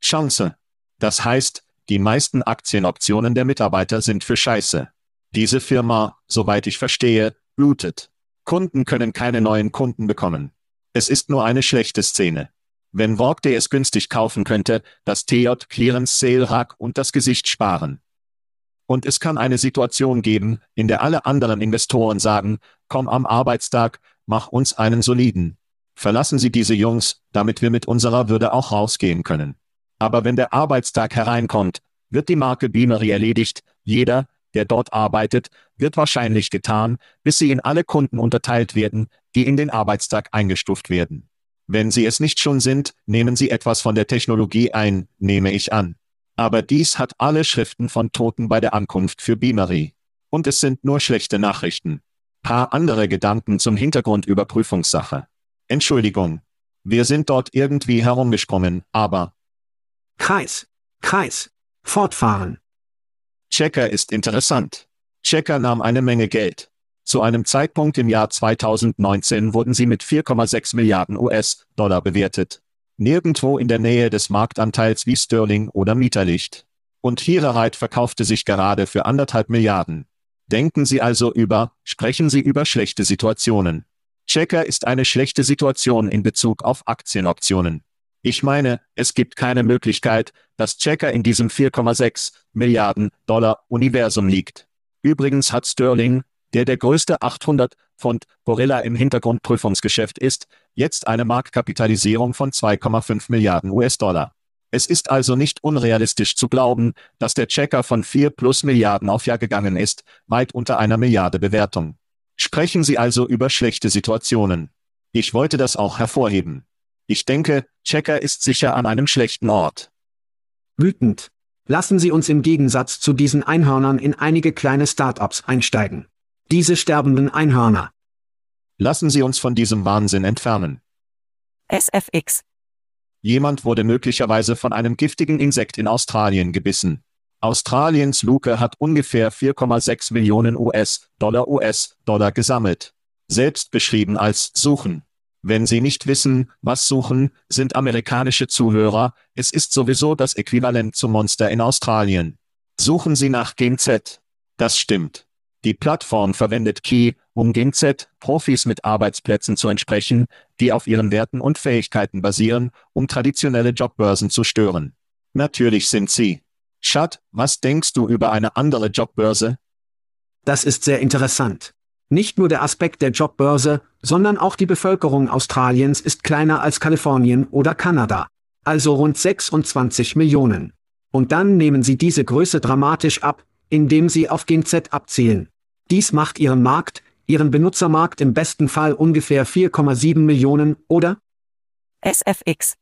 Chance. Das heißt, die meisten Aktienoptionen der Mitarbeiter sind für Scheiße. Diese Firma, soweit ich verstehe, lootet. Kunden können keine neuen Kunden bekommen. Es ist nur eine schlechte Szene. Wenn Workday es günstig kaufen könnte, das TJ Clearance Sale Rack und das Gesicht sparen. Und es kann eine Situation geben, in der alle anderen Investoren sagen, komm am Arbeitstag, mach uns einen soliden. Verlassen Sie diese Jungs, damit wir mit unserer Würde auch rausgehen können. Aber wenn der Arbeitstag hereinkommt, wird die Marke Beamery erledigt, jeder, der dort arbeitet, wird wahrscheinlich getan, bis sie in alle Kunden unterteilt werden, die in den Arbeitstag eingestuft werden. Wenn sie es nicht schon sind, nehmen sie etwas von der Technologie ein, nehme ich an. Aber dies hat alle Schriften von Toten bei der Ankunft für Beamery. Und es sind nur schlechte Nachrichten. Paar andere Gedanken zum Hintergrund Überprüfungssache. Entschuldigung. Wir sind dort irgendwie herumgesprungen, aber. Kreis. Kreis. Fortfahren. Checker ist interessant. Checker nahm eine Menge Geld. Zu einem Zeitpunkt im Jahr 2019 wurden sie mit 4,6 Milliarden US-Dollar bewertet. Nirgendwo in der Nähe des Marktanteils wie Sterling oder Mieterlicht. Und Hierarite verkaufte sich gerade für anderthalb Milliarden. Denken Sie also über, sprechen Sie über schlechte Situationen. Checker ist eine schlechte Situation in Bezug auf Aktienoptionen. Ich meine, es gibt keine Möglichkeit, dass Checker in diesem 4,6 Milliarden Dollar Universum liegt. Übrigens hat Sterling, der der größte 800 Pfund Gorilla im Hintergrundprüfungsgeschäft ist, jetzt eine Marktkapitalisierung von 2,5 Milliarden US-Dollar. Es ist also nicht unrealistisch zu glauben, dass der Checker von 4 plus Milliarden auf Jahr gegangen ist, weit unter einer Milliarde Bewertung. Sprechen Sie also über schlechte Situationen. Ich wollte das auch hervorheben. Ich denke, Checker ist sicher an einem schlechten Ort. Wütend. Lassen Sie uns im Gegensatz zu diesen Einhörnern in einige kleine Startups einsteigen. Diese sterbenden Einhörner. Lassen Sie uns von diesem Wahnsinn entfernen. SFX. Jemand wurde möglicherweise von einem giftigen Insekt in Australien gebissen. Australiens Luke hat ungefähr 4,6 Millionen US-Dollar US-Dollar gesammelt. Selbst beschrieben als Suchen. Wenn Sie nicht wissen, was suchen, sind amerikanische Zuhörer, es ist sowieso das Äquivalent zum Monster in Australien. Suchen Sie nach GenZ. Das stimmt. Die Plattform verwendet Key, um GenZ-Profis mit Arbeitsplätzen zu entsprechen, die auf ihren Werten und Fähigkeiten basieren, um traditionelle Jobbörsen zu stören. Natürlich sind sie. Schad, was denkst du über eine andere Jobbörse? Das ist sehr interessant. Nicht nur der Aspekt der Jobbörse, sondern auch die Bevölkerung Australiens ist kleiner als Kalifornien oder Kanada. Also rund 26 Millionen. Und dann nehmen sie diese Größe dramatisch ab, indem sie auf GenZ abzielen. Dies macht ihren Markt, ihren Benutzermarkt im besten Fall ungefähr 4,7 Millionen, oder? SFX.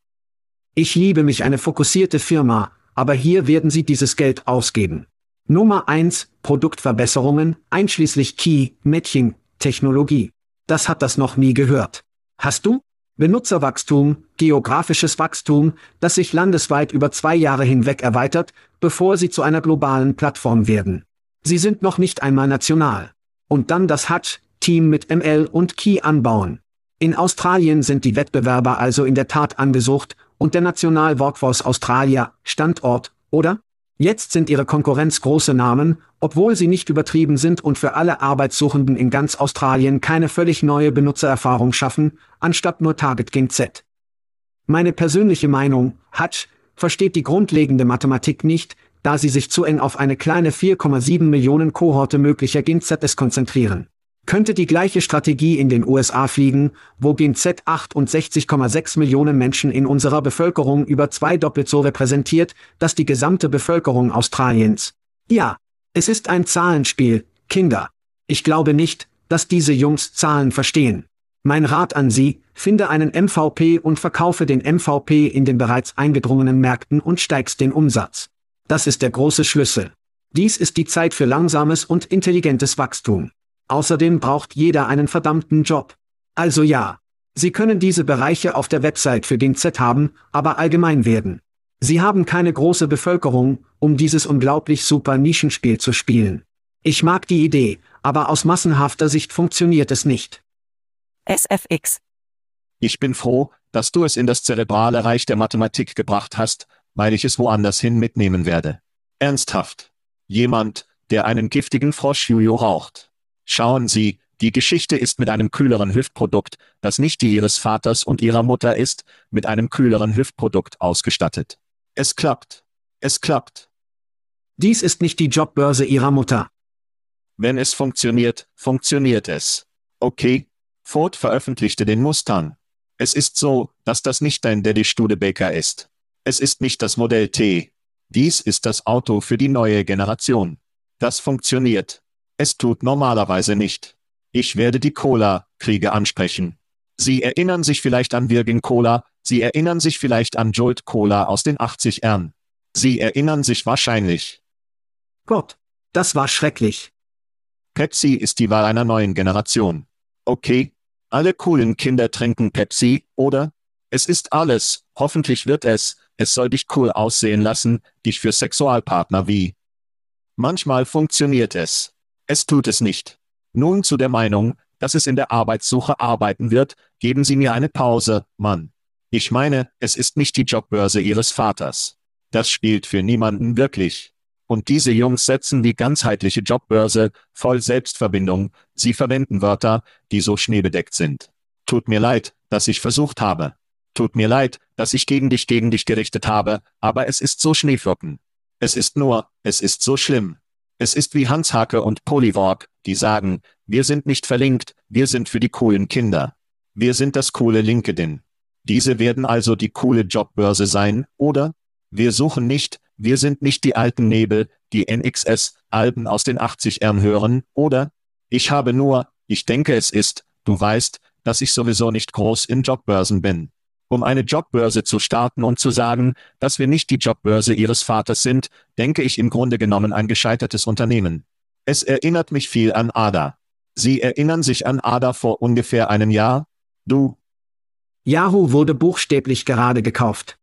Ich liebe mich eine fokussierte Firma, aber hier werden sie dieses Geld ausgeben. Nummer 1, Produktverbesserungen, einschließlich Key, Matching, Technologie. Das hat das noch nie gehört. Hast du? Benutzerwachstum, geografisches Wachstum, das sich landesweit über zwei Jahre hinweg erweitert, bevor sie zu einer globalen Plattform werden. Sie sind noch nicht einmal national. Und dann das Hutch-Team mit ML und Key anbauen. In Australien sind die Wettbewerber also in der Tat angesucht, und der National Workforce Australia, Standort, oder? Jetzt sind ihre Konkurrenz große Namen, obwohl sie nicht übertrieben sind und für alle Arbeitssuchenden in ganz Australien keine völlig neue Benutzererfahrung schaffen, anstatt nur Target Game Z. Meine persönliche Meinung, Hutch, versteht die grundlegende Mathematik nicht, da sie sich zu eng auf eine kleine 4,7 Millionen Kohorte möglicher GenZs konzentrieren. Könnte die gleiche Strategie in den USA fliegen, wo GenZ 68,6 Millionen Menschen in unserer Bevölkerung über zwei doppelt so repräsentiert, dass die gesamte Bevölkerung Australiens. Ja, es ist ein Zahlenspiel, Kinder. Ich glaube nicht, dass diese Jungs Zahlen verstehen. Mein Rat an Sie, finde einen MVP und verkaufe den MVP in den bereits eingedrungenen Märkten und steigst den Umsatz. Das ist der große Schlüssel. Dies ist die Zeit für langsames und intelligentes Wachstum. Außerdem braucht jeder einen verdammten Job. Also ja. Sie können diese Bereiche auf der Website für den Z haben, aber allgemein werden. Sie haben keine große Bevölkerung, um dieses unglaublich super Nischenspiel zu spielen. Ich mag die Idee, aber aus massenhafter Sicht funktioniert es nicht. SFX. Ich bin froh, dass du es in das zerebrale Reich der Mathematik gebracht hast, weil ich es woanders hin mitnehmen werde. Ernsthaft. Jemand, der einen giftigen Froschjuju raucht. Schauen Sie, die Geschichte ist mit einem kühleren Hüftprodukt, das nicht die Ihres Vaters und Ihrer Mutter ist, mit einem kühleren Hüftprodukt ausgestattet. Es klappt. Es klappt. Dies ist nicht die Jobbörse Ihrer Mutter. Wenn es funktioniert, funktioniert es. Okay. Ford veröffentlichte den Mustang. Es ist so, dass das nicht dein Daddy Studebaker ist. Es ist nicht das Modell T. Dies ist das Auto für die neue Generation. Das funktioniert. Es tut normalerweise nicht. Ich werde die Cola-Kriege ansprechen. Sie erinnern sich vielleicht an Virgin Cola, Sie erinnern sich vielleicht an Jolt Cola aus den 80ern. Sie erinnern sich wahrscheinlich. Gott, das war schrecklich. Pepsi ist die Wahl einer neuen Generation. Okay, alle coolen Kinder trinken Pepsi, oder? Es ist alles, hoffentlich wird es, es soll dich cool aussehen lassen, dich für Sexualpartner wie. Manchmal funktioniert es. Es tut es nicht. Nun zu der Meinung, dass es in der Arbeitssuche arbeiten wird, geben Sie mir eine Pause, Mann. Ich meine, es ist nicht die Jobbörse Ihres Vaters. Das spielt für niemanden wirklich. Und diese Jungs setzen die ganzheitliche Jobbörse, voll Selbstverbindung, sie verwenden Wörter, die so schneebedeckt sind. Tut mir leid, dass ich versucht habe. Tut mir leid, dass ich gegen dich gegen dich gerichtet habe, aber es ist so Schneeflocken. Es ist nur, es ist so schlimm. Es ist wie Hans Hake und Polywork, die sagen, wir sind nicht verlinkt, wir sind für die coolen Kinder. Wir sind das coole LinkedIn. Diese werden also die coole Jobbörse sein, oder? Wir suchen nicht, wir sind nicht die alten Nebel, die NXS-Alben aus den 80ern hören, oder? Ich habe nur, ich denke es ist, du weißt, dass ich sowieso nicht groß in Jobbörsen bin. Um eine Jobbörse zu starten und zu sagen, dass wir nicht die Jobbörse ihres Vaters sind, denke ich im Grunde genommen ein gescheitertes Unternehmen. Es erinnert mich viel an Ada. Sie erinnern sich an Ada vor ungefähr einem Jahr? Du? Yahoo wurde buchstäblich gerade gekauft.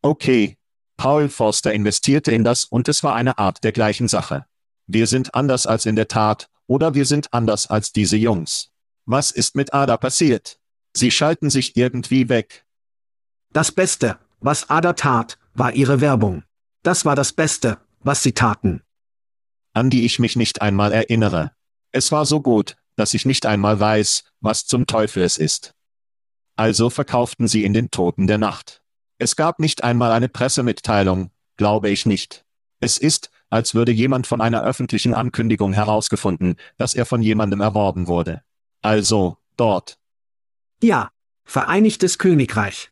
Okay. Paul Forster investierte in das und es war eine Art der gleichen Sache. Wir sind anders als in der Tat, oder wir sind anders als diese Jungs. Was ist mit Ada passiert? Sie schalten sich irgendwie weg. Das Beste, was Ada tat, war ihre Werbung. Das war das Beste, was sie taten. An die ich mich nicht einmal erinnere. Es war so gut, dass ich nicht einmal weiß, was zum Teufel es ist. Also verkauften sie in den Toten der Nacht. Es gab nicht einmal eine Pressemitteilung, glaube ich nicht. Es ist, als würde jemand von einer öffentlichen Ankündigung herausgefunden, dass er von jemandem erworben wurde. Also, dort. Ja, Vereinigtes Königreich.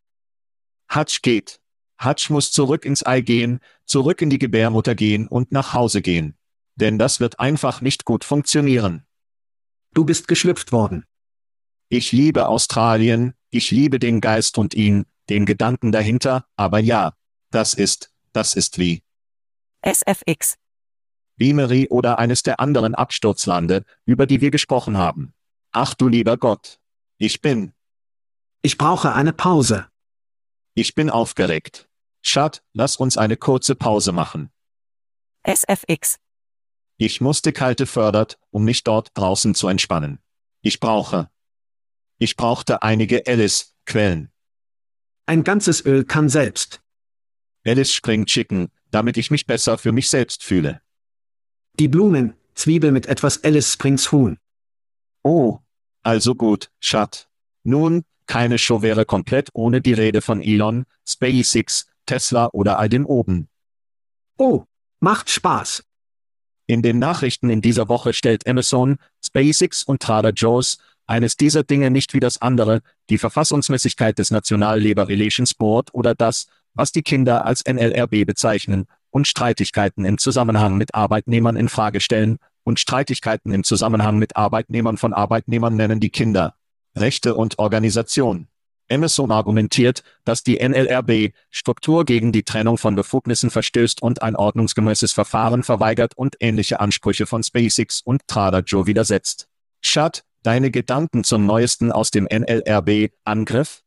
Hutch geht. Hutch muss zurück ins Ei gehen, zurück in die Gebärmutter gehen und nach Hause gehen. Denn das wird einfach nicht gut funktionieren. Du bist geschlüpft worden. Ich liebe Australien, ich liebe den Geist und ihn, den Gedanken dahinter, aber ja, das ist, das ist wie. SFX. Beamery oder eines der anderen Absturzlande, über die wir gesprochen haben. Ach du lieber Gott. Ich bin. Ich brauche eine Pause. Ich bin aufgeregt. Schat, lass uns eine kurze Pause machen. SFX. Ich musste kalte fördert, um mich dort draußen zu entspannen. Ich brauche. Ich brauchte einige Alice-Quellen. Ein ganzes Öl kann selbst. Alice Spring Chicken, damit ich mich besser für mich selbst fühle. Die Blumen, Zwiebel mit etwas Alice Springs Huhn. Oh, also gut, Schat. Nun, keine Show wäre komplett ohne die Rede von Elon, SpaceX, Tesla oder all dem oben. Oh, macht Spaß. In den Nachrichten in dieser Woche stellt Amazon, SpaceX und Trader Joe's eines dieser Dinge nicht wie das andere, die Verfassungsmäßigkeit des National Labor Relations Board oder das, was die Kinder als NLRB bezeichnen, und Streitigkeiten im Zusammenhang mit Arbeitnehmern in Frage stellen, und Streitigkeiten im Zusammenhang mit Arbeitnehmern von Arbeitnehmern nennen die Kinder. Rechte und Organisation. Emerson argumentiert, dass die NLRB Struktur gegen die Trennung von Befugnissen verstößt und ein ordnungsgemäßes Verfahren verweigert und ähnliche Ansprüche von SpaceX und Trader Joe widersetzt. Schad, deine Gedanken zum neuesten aus dem NLRB-Angriff?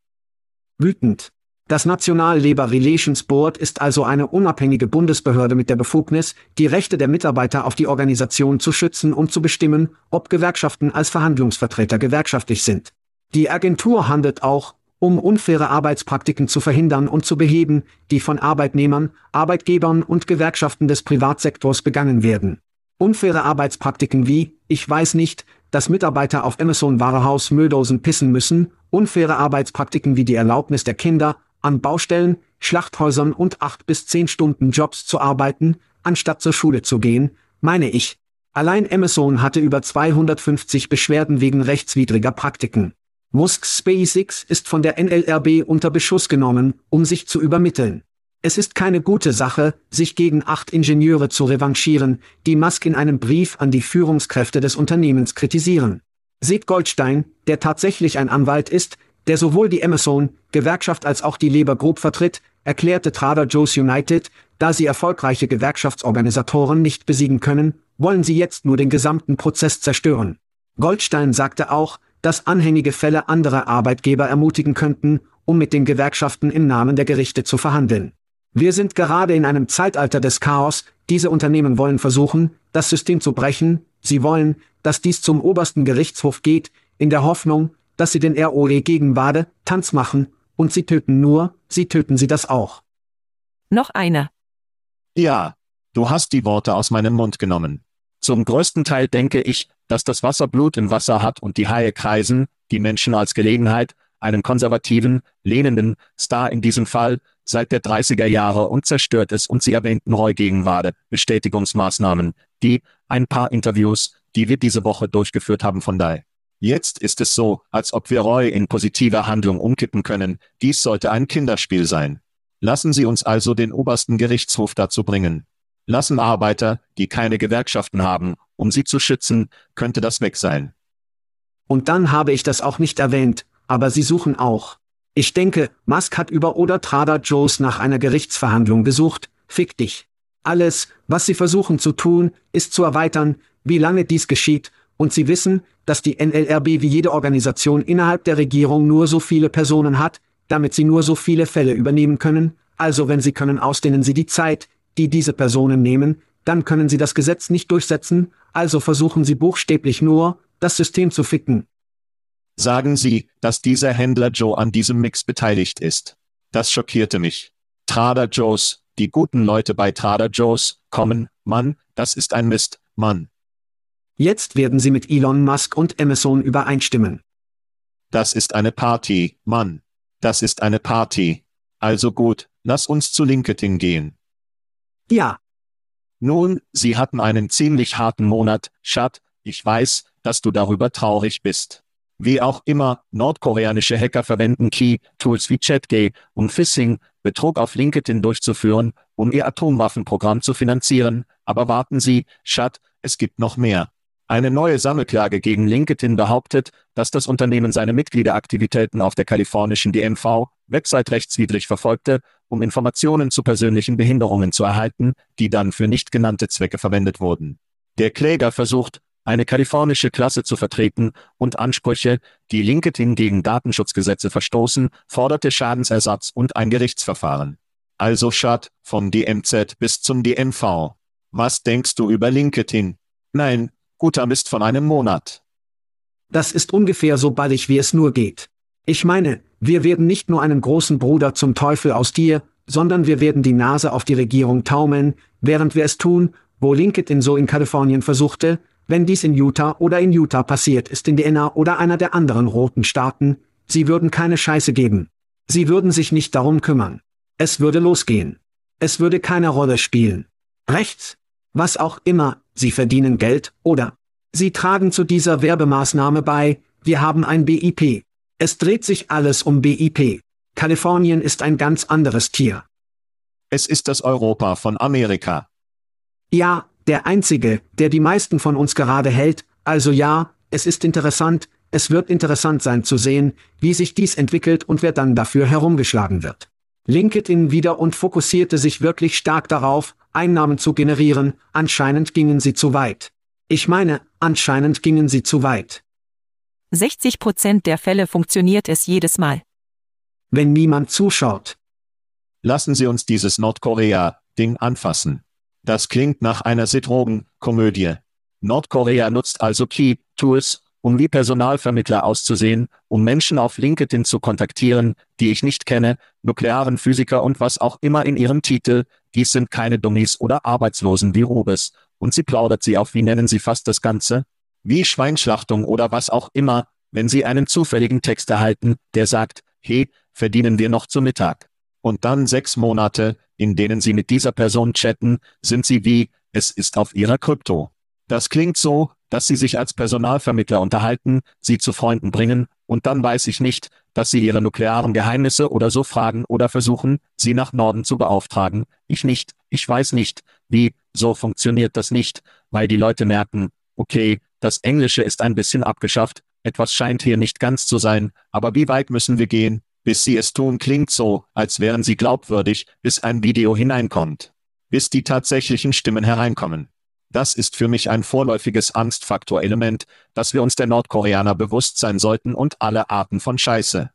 Wütend. Das National Labor Relations Board ist also eine unabhängige Bundesbehörde mit der Befugnis, die Rechte der Mitarbeiter auf die Organisation zu schützen und zu bestimmen, ob Gewerkschaften als Verhandlungsvertreter gewerkschaftlich sind. Die Agentur handelt auch, um unfaire Arbeitspraktiken zu verhindern und zu beheben, die von Arbeitnehmern, Arbeitgebern und Gewerkschaften des Privatsektors begangen werden. Unfaire Arbeitspraktiken wie, ich weiß nicht, dass Mitarbeiter auf Amazon Warehouse Mülldosen pissen müssen, unfaire Arbeitspraktiken wie die Erlaubnis der Kinder, an Baustellen, Schlachthäusern und acht bis zehn Stunden Jobs zu arbeiten, anstatt zur Schule zu gehen, meine ich. Allein Amazon hatte über 250 Beschwerden wegen rechtswidriger Praktiken. Musk's SpaceX ist von der NLRB unter Beschuss genommen, um sich zu übermitteln. Es ist keine gute Sache, sich gegen acht Ingenieure zu revanchieren, die Musk in einem Brief an die Führungskräfte des Unternehmens kritisieren. Seht Goldstein, der tatsächlich ein Anwalt ist, der sowohl die Amazon, Gewerkschaft als auch die Labour Group vertritt, erklärte Trader Joe's United, da sie erfolgreiche Gewerkschaftsorganisatoren nicht besiegen können, wollen sie jetzt nur den gesamten Prozess zerstören. Goldstein sagte auch, dass anhängige Fälle andere Arbeitgeber ermutigen könnten, um mit den Gewerkschaften im Namen der Gerichte zu verhandeln. Wir sind gerade in einem Zeitalter des Chaos, diese Unternehmen wollen versuchen, das System zu brechen, sie wollen, dass dies zum obersten Gerichtshof geht, in der Hoffnung, dass sie den ROE gegen Wade, Tanz machen, und sie töten nur, sie töten sie das auch. Noch eine. Ja. Du hast die Worte aus meinem Mund genommen. Zum größten Teil denke ich, dass das Wasser Blut im Wasser hat und die Haie kreisen, die Menschen als Gelegenheit, einen konservativen, lehnenden Star in diesem Fall, seit der 30er Jahre und zerstört es und sie erwähnten Roy Gegenwade, Bestätigungsmaßnahmen, die, ein paar Interviews, die wir diese Woche durchgeführt haben von Dai. Jetzt ist es so, als ob wir Roy in positiver Handlung umkippen können, dies sollte ein Kinderspiel sein. Lassen Sie uns also den obersten Gerichtshof dazu bringen. Lassen Arbeiter, die keine Gewerkschaften haben, um sie zu schützen, könnte das weg sein. Und dann habe ich das auch nicht erwähnt, aber sie suchen auch. Ich denke, Musk hat über oder Trader Joe's nach einer Gerichtsverhandlung gesucht, fick dich. Alles, was sie versuchen zu tun, ist zu erweitern, wie lange dies geschieht, und sie wissen, dass die NLRB wie jede Organisation innerhalb der Regierung nur so viele Personen hat, damit sie nur so viele Fälle übernehmen können, also wenn sie können ausdehnen sie die Zeit, die diese Personen nehmen, dann können sie das Gesetz nicht durchsetzen, also versuchen sie buchstäblich nur, das System zu ficken. Sagen Sie, dass dieser Händler Joe an diesem Mix beteiligt ist. Das schockierte mich. Trader Joe's, die guten Leute bei Trader Joe's, kommen, Mann, das ist ein Mist, Mann. Jetzt werden sie mit Elon Musk und Amazon übereinstimmen. Das ist eine Party, Mann. Das ist eine Party. Also gut, lass uns zu LinkedIn gehen. Ja. Nun, Sie hatten einen ziemlich harten Monat, Schat, ich weiß, dass du darüber traurig bist. Wie auch immer, nordkoreanische Hacker verwenden Key-Tools wie ChatGay, um Phishing, Betrug auf LinkedIn durchzuführen, um ihr Atomwaffenprogramm zu finanzieren, aber warten Sie, Schat, es gibt noch mehr. Eine neue Sammelklage gegen LinkedIn behauptet, dass das Unternehmen seine Mitgliederaktivitäten auf der kalifornischen DMV-Website rechtswidrig verfolgte, um Informationen zu persönlichen Behinderungen zu erhalten, die dann für nicht genannte Zwecke verwendet wurden. Der Kläger versucht, eine kalifornische Klasse zu vertreten und Ansprüche, die LinkedIn gegen Datenschutzgesetze verstoßen, forderte Schadensersatz und ein Gerichtsverfahren. Also Schad, vom DMZ bis zum DMV. Was denkst du über LinkedIn? Nein, guter Mist von einem Monat. Das ist ungefähr so ballig wie es nur geht. Ich meine, wir werden nicht nur einen großen Bruder zum Teufel aus dir, sondern wir werden die Nase auf die Regierung taumeln, während wir es tun, wo LinkedIn so in Kalifornien versuchte, wenn dies in Utah oder in Utah passiert ist in Indiana oder einer der anderen roten Staaten, sie würden keine Scheiße geben. Sie würden sich nicht darum kümmern. Es würde losgehen. Es würde keine Rolle spielen. Rechts? Was auch immer, sie verdienen Geld, oder? Sie tragen zu dieser Werbemaßnahme bei, wir haben ein BIP. Es dreht sich alles um BIP. Kalifornien ist ein ganz anderes Tier. Es ist das Europa von Amerika. Ja, der einzige, der die meisten von uns gerade hält, also ja, es ist interessant, es wird interessant sein zu sehen, wie sich dies entwickelt und wer dann dafür herumgeschlagen wird. LinkedIn wieder und fokussierte sich wirklich stark darauf, Einnahmen zu generieren, anscheinend gingen sie zu weit. Ich meine, anscheinend gingen sie zu weit. 60 Prozent der Fälle funktioniert es jedes Mal. Wenn niemand zuschaut. Lassen Sie uns dieses Nordkorea-Ding anfassen. Das klingt nach einer Sit-Rogen-Komödie. Nordkorea nutzt also Key-Tools, um wie Personalvermittler auszusehen, um Menschen auf LinkedIn zu kontaktieren, die ich nicht kenne, nuklearen Physiker und was auch immer in ihrem Titel, dies sind keine Dummies oder Arbeitslosen wie Rubes, und sie plaudert sie auf, wie nennen sie fast das Ganze? Wie Schweinschlachtung oder was auch immer, wenn sie einen zufälligen Text erhalten, der sagt, hey, verdienen wir noch zu Mittag. Und dann sechs Monate, in denen Sie mit dieser Person chatten, sind Sie wie, es ist auf Ihrer Krypto. Das klingt so, dass Sie sich als Personalvermittler unterhalten, Sie zu Freunden bringen, und dann weiß ich nicht, dass Sie Ihre nuklearen Geheimnisse oder so fragen oder versuchen, Sie nach Norden zu beauftragen. Ich nicht, ich weiß nicht, wie, so funktioniert das nicht, weil die Leute merken, okay, das Englische ist ein bisschen abgeschafft, etwas scheint hier nicht ganz zu sein, aber wie weit müssen wir gehen, bis sie es tun klingt so, als wären sie glaubwürdig, bis ein Video hineinkommt. Bis die tatsächlichen Stimmen hereinkommen. Das ist für mich ein vorläufiges Angstfaktorelement, dass wir uns der Nordkoreaner bewusst sein sollten und alle Arten von Scheiße.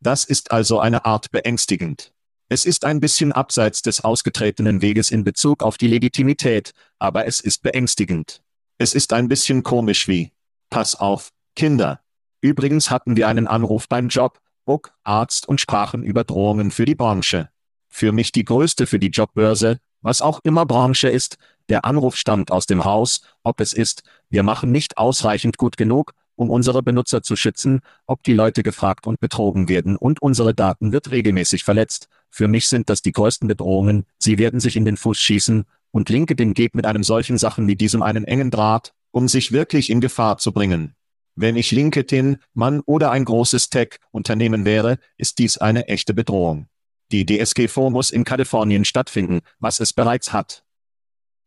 Das ist also eine Art beängstigend. Es ist ein bisschen abseits des ausgetretenen Weges in Bezug auf die Legitimität, aber es ist beängstigend. Es ist ein bisschen komisch wie, pass auf, Kinder. Übrigens hatten wir einen Anruf beim Job, Book, Arzt und sprachen über Drohungen für die Branche. Für mich die größte für die Jobbörse, was auch immer Branche ist, der Anruf stammt aus dem Haus, ob es ist, wir machen nicht ausreichend gut genug, um unsere Benutzer zu schützen, ob die Leute gefragt und betrogen werden und unsere Daten wird regelmäßig verletzt. Für mich sind das die größten Bedrohungen, sie werden sich in den Fuß schießen, und LinkedIn geht mit einem solchen Sachen wie diesem einen engen Draht, um sich wirklich in Gefahr zu bringen. Wenn ich LinkedIn, Mann oder ein großes Tech-Unternehmen wäre, ist dies eine echte Bedrohung. Die DSGVO muss in Kalifornien stattfinden, was es bereits hat.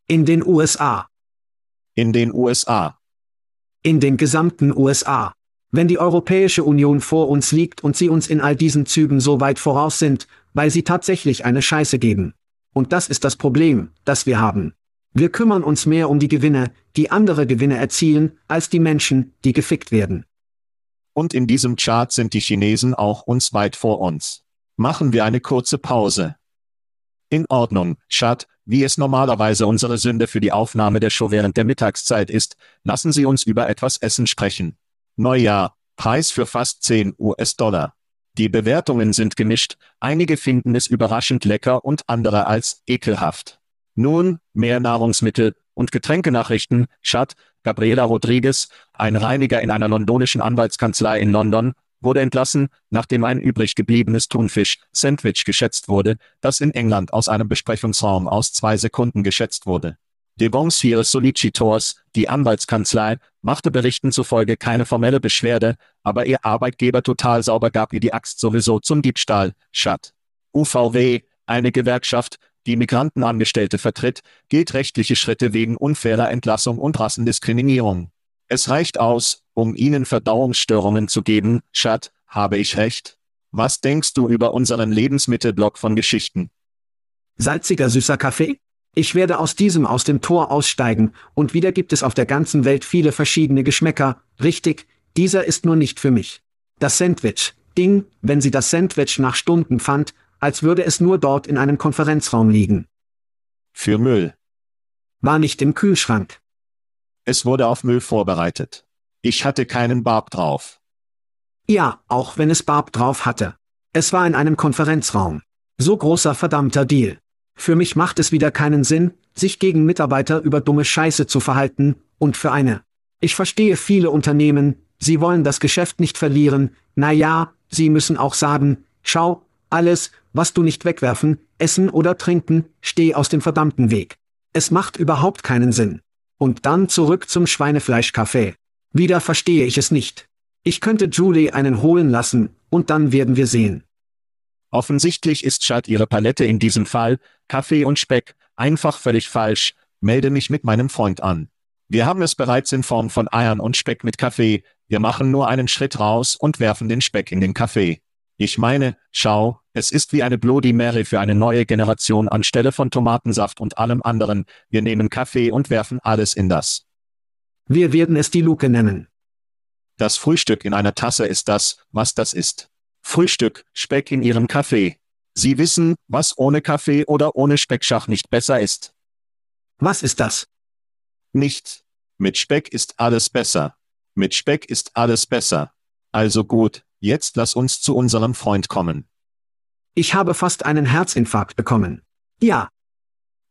In den USA. In den USA. In den gesamten USA. Wenn die Europäische Union vor uns liegt und sie uns in all diesen Zügen so weit voraus sind, weil sie tatsächlich eine Scheiße geben. Und das ist das Problem, das wir haben. Wir kümmern uns mehr um die Gewinne, die andere Gewinne erzielen, als die Menschen, die gefickt werden. Und in diesem Chart sind die Chinesen auch uns weit vor uns. Machen wir eine kurze Pause. In Ordnung, Schat, wie es normalerweise unsere Sünde für die Aufnahme der Show während der Mittagszeit ist, lassen Sie uns über etwas Essen sprechen. Neujahr, Preis für fast 10 US-Dollar. Die Bewertungen sind gemischt, einige finden es überraschend lecker und andere als ekelhaft. Nun, mehr Nahrungsmittel und Getränkenachrichten, Schat, Gabriela Rodriguez, ein Reiniger in einer londonischen Anwaltskanzlei in London, wurde entlassen, nachdem ein übrig gebliebenes Thunfisch-Sandwich geschätzt wurde, das in England aus einem Besprechungsraum aus zwei Sekunden geschätzt wurde. Devonshire Solicitors, die Anwaltskanzlei, machte Berichten zufolge keine formelle Beschwerde, aber ihr Arbeitgeber total sauber gab ihr die Axt sowieso zum Diebstahl, Schat. UVW, eine Gewerkschaft, die Migrantenangestellte vertritt, gilt rechtliche Schritte wegen unfairer Entlassung und Rassendiskriminierung. Es reicht aus, um Ihnen Verdauungsstörungen zu geben, Schat, habe ich recht? Was denkst du über unseren Lebensmittelblock von Geschichten? Salziger süßer Kaffee? Ich werde aus diesem aus dem Tor aussteigen, und wieder gibt es auf der ganzen Welt viele verschiedene Geschmäcker, richtig, dieser ist nur nicht für mich. Das Sandwich, Ding, wenn sie das Sandwich nach Stunden fand, als würde es nur dort in einem Konferenzraum liegen. Für Müll. War nicht im Kühlschrank. Es wurde auf Müll vorbereitet. Ich hatte keinen Barb drauf. Ja, auch wenn es Barb drauf hatte. Es war in einem Konferenzraum. So großer verdammter Deal. Für mich macht es wieder keinen Sinn, sich gegen Mitarbeiter über dumme Scheiße zu verhalten, und für eine. Ich verstehe viele Unternehmen, sie wollen das Geschäft nicht verlieren, na ja, sie müssen auch sagen, schau, alles, was du nicht wegwerfen, essen oder trinken, steh aus dem verdammten Weg. Es macht überhaupt keinen Sinn. Und dann zurück zum Schweinefleischkaffee. Wieder verstehe ich es nicht. Ich könnte Julie einen holen lassen, und dann werden wir sehen. Offensichtlich ist Chad ihre Palette in diesem Fall, Kaffee und Speck, einfach völlig falsch, melde mich mit meinem Freund an. Wir haben es bereits in Form von Eiern und Speck mit Kaffee, wir machen nur einen Schritt raus und werfen den Speck in den Kaffee. Ich meine, schau, es ist wie eine Bloody Mary für eine neue Generation anstelle von Tomatensaft und allem anderen. Wir nehmen Kaffee und werfen alles in das. Wir werden es die Luke nennen. Das Frühstück in einer Tasse ist das, was das ist. Frühstück, Speck in Ihrem Kaffee. Sie wissen, was ohne Kaffee oder ohne Speckschach nicht besser ist. Was ist das? Nicht. Mit Speck ist alles besser. Mit Speck ist alles besser. Also gut, Jetzt lass uns zu unserem Freund kommen. Ich habe fast einen Herzinfarkt bekommen. Ja.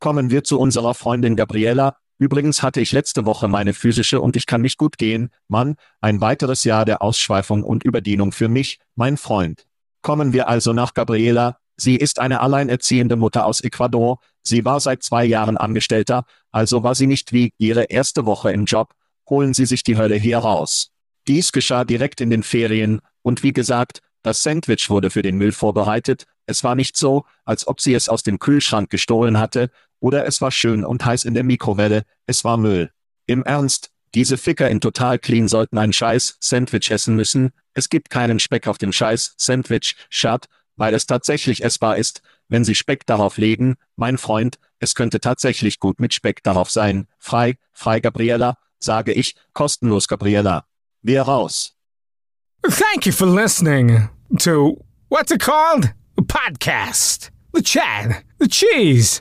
Kommen wir zu unserer Freundin Gabriela. Übrigens hatte ich letzte Woche meine physische und ich kann nicht gut gehen, Mann, ein weiteres Jahr der Ausschweifung und Überdienung für mich, mein Freund. Kommen wir also nach Gabriela. Sie ist eine alleinerziehende Mutter aus Ecuador. Sie war seit zwei Jahren Angestellter, also war sie nicht wie ihre erste Woche im Job. Holen Sie sich die Hölle hier raus. Dies geschah direkt in den Ferien, und wie gesagt, das Sandwich wurde für den Müll vorbereitet, es war nicht so, als ob sie es aus dem Kühlschrank gestohlen hatte, oder es war schön und heiß in der Mikrowelle, es war Müll. Im Ernst, diese Ficker in Total Clean sollten ein scheiß Sandwich essen müssen, es gibt keinen Speck auf dem scheiß Sandwich, Schad, weil es tatsächlich essbar ist, wenn sie Speck darauf legen, mein Freund, es könnte tatsächlich gut mit Speck darauf sein, frei, frei Gabriella, sage ich, kostenlos Gabriella. Wir raus. Thank you for listening to what's it called? A podcast. The chat. The cheese.